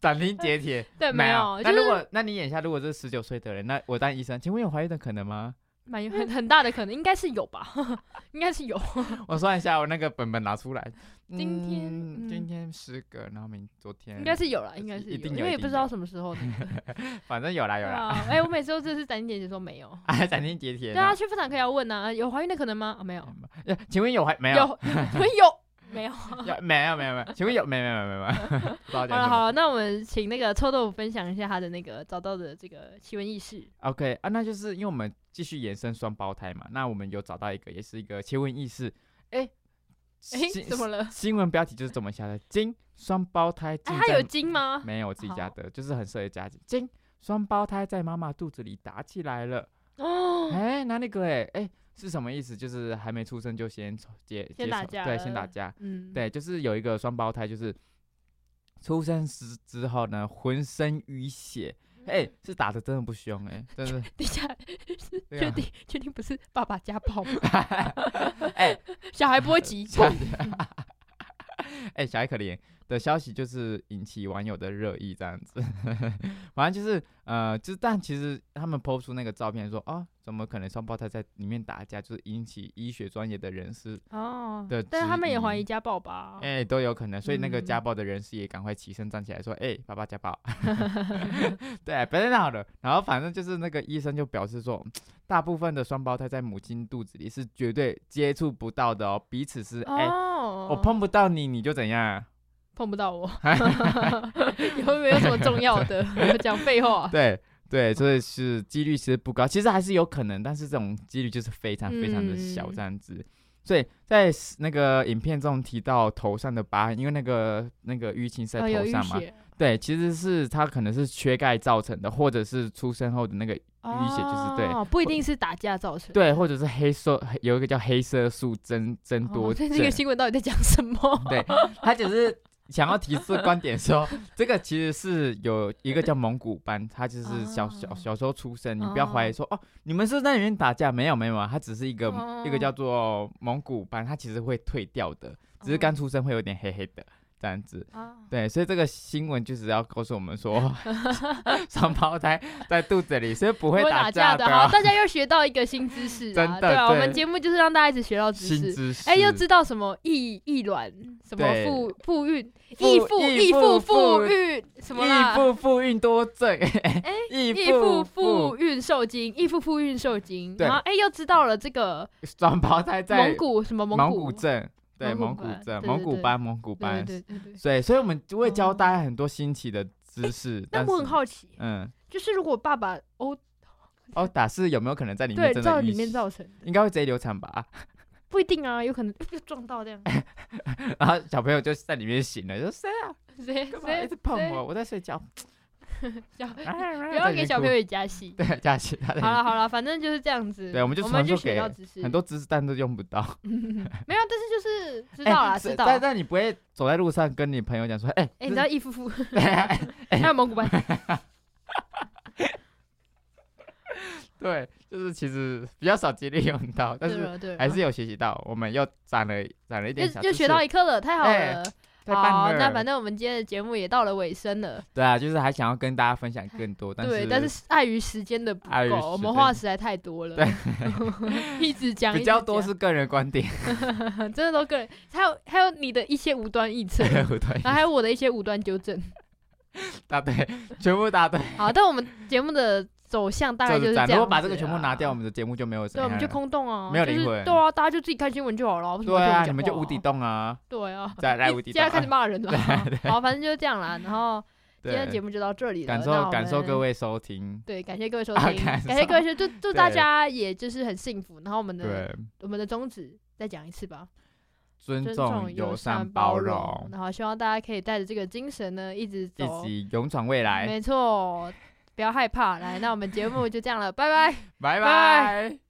斩钉截铁，对，没有，就是那如果那你眼下如果是十九岁的人，那我当医生，请问有怀孕的可能吗？蛮有很很大的可能，应该是有吧，应该是有。我算一下，我那个本本拿出来。今天今天十个，然后明昨天应该是有了，应该是一定有，因为也不知道什么时候那个。反正有啦有对啦，啊，哎，我每次都这是斩钉截铁说没有。哎，斩钉截铁。对啊，，去妇产科要问啊，有怀孕的可能吗？啊，没有，呃请问有怀没有有？有有没有？有没有没有没有？请问有没有没有没有没有？不知道好讲什么。了好了，那我们请那个臭豆腐分享一下他的那个找到的这个奇闻异事。OK 啊，那就是因为我们继续延伸双胞胎嘛，那我们有找到一个，也是一个奇闻异事。哎哎，新怎么了？新闻标题就是这么下的：金双胞胎哎，竟在他有金吗？没有我自己家的，就是很适合家金。金双胞胎在妈妈肚子里打起来了。哦，哎、哪里个哎哎是什么意思？就是还没出生就先吵接接先打架对，先打架。嗯，对，就是有一个双胞胎，就是出生时之后呢，浑身淤血。哎、是打的真的不凶哎、真的。等一下，对啊确定确定不是爸爸家暴吗？哎、小孩不会急，小哎、小孩可怜的消息就是引起网友的热议，这样子。反正就是呃，就是但其实他们抛出那个照片说，哦，怎么可能双胞胎在里面打架，就是引起医学专业的人士哦的但是他们也怀疑家暴吧？哎、都有可能，所以那个嗯家暴的人士也赶快起身站起来说：“哎、爸爸家暴。”对，不是好的。然后反正就是那个医生就表示说，大部分的双胞胎在母亲肚子里是绝对接触不到的哦，彼此是哎、哦，我碰不到你，你就怎样？碰不到我，有没有什么重要的？讲废话。对对，所以是几率其实不高，其实还是有可能，但是这种几率就是非常非常的小嗯这样子。所以在那个影片中提到头上的疤痕，因为那个那个淤青是在头上嘛，血，对，其实是它可能是缺钙造成的，或者是出生后的那个淤血就是对哦，不一定是打架造成的。对，或者是黑色有一个叫黑色素增增多哦，症，这这个新闻到底在讲什么？对，他只是 想要提示观点说，这个其实是有一个叫蒙古斑，他就是小小哦小时候出生，你不要怀疑说哦，你们是在里面打架？没有没有，他只是一个一个叫哦做蒙古斑，他其实会退掉的，只是哦。刚出生会有点黑黑的这样子。啊，对，所以这个新闻就是要告诉我们说，双胞胎在肚子里是不会不会打架，的好，大家又学到一个新知识啊！真的对啊，我们对节目就是让大家一直学到知新识。知识。哎，又知道什么异异卵，什么对妇妇孕，妇异妇异异妇妇妇妇孕什么异啦？妇妇孕多症，哎，异异妇妇妇孕受精，异妇妇孕受精，然后哎又知道了这个双胞胎在蒙古什么蒙古古症，对蒙蒙古症、古斑对对对蒙古班、蒙古对斑，对对对所以，所以我们就会教哦大家很多新奇的知识。但我很，好奇，嗯，就是如果爸爸殴殴，打是有没有可能在里面真的淤血面造成的，应该会直接流产吧？不一定啊，有可能又撞到这样，然后小朋友就在里面醒了，就说谁啊？谁谁干嘛一直碰我？我在睡觉。小不不要给小朋友也加戏。对加戏好了好了，反正就是这样子。对我们就我们就学到知识，很多知识，但都用不到。没有，但是就是知哎道啦，知道。但但你不会走在路上跟你朋友讲说，哎，哎，你知道义夫妇对还有蒙古斑，对，就是其实比较少几率用到，但是还是有学习到，我们又攒了攒了一点小又又学到一课了，太好哎了。好，那反正我们今天的节目也到了尾声了。对啊，就是还想要跟大家分享更多，但对，是但是碍于时间的不够，我们话实在太多了，对 一直讲比较多是个人观点，真的都个人，还有还有你的一些无端臆测，对然后还有我的一些无端纠正。答对，全部答对。好，但我们节目的走向大概就是这样。如果把这个全部拿掉，我，们的节目就没有谁。对，我们就空洞啊，没有灵魂对啊，大家就自己看新闻就好了。对啊，你们就无底。洞啊，对啊，再来无底洞 现在开始啊。骂人了。好，反正就是这样啦。然后今天节，目就到这里了，感受感受各位收听。对，感谢各位收啊听，感感谢各位收，祝祝大家也就是很幸福。然后我们的对，我们的宗旨再讲一次吧，尊尊重、友友善、包包容，然后希望大家可以带着这个精神呢，一直一走，起勇闯未来。没错，不要害怕。来，那我们节目就这样了，拜拜。拜拜拜。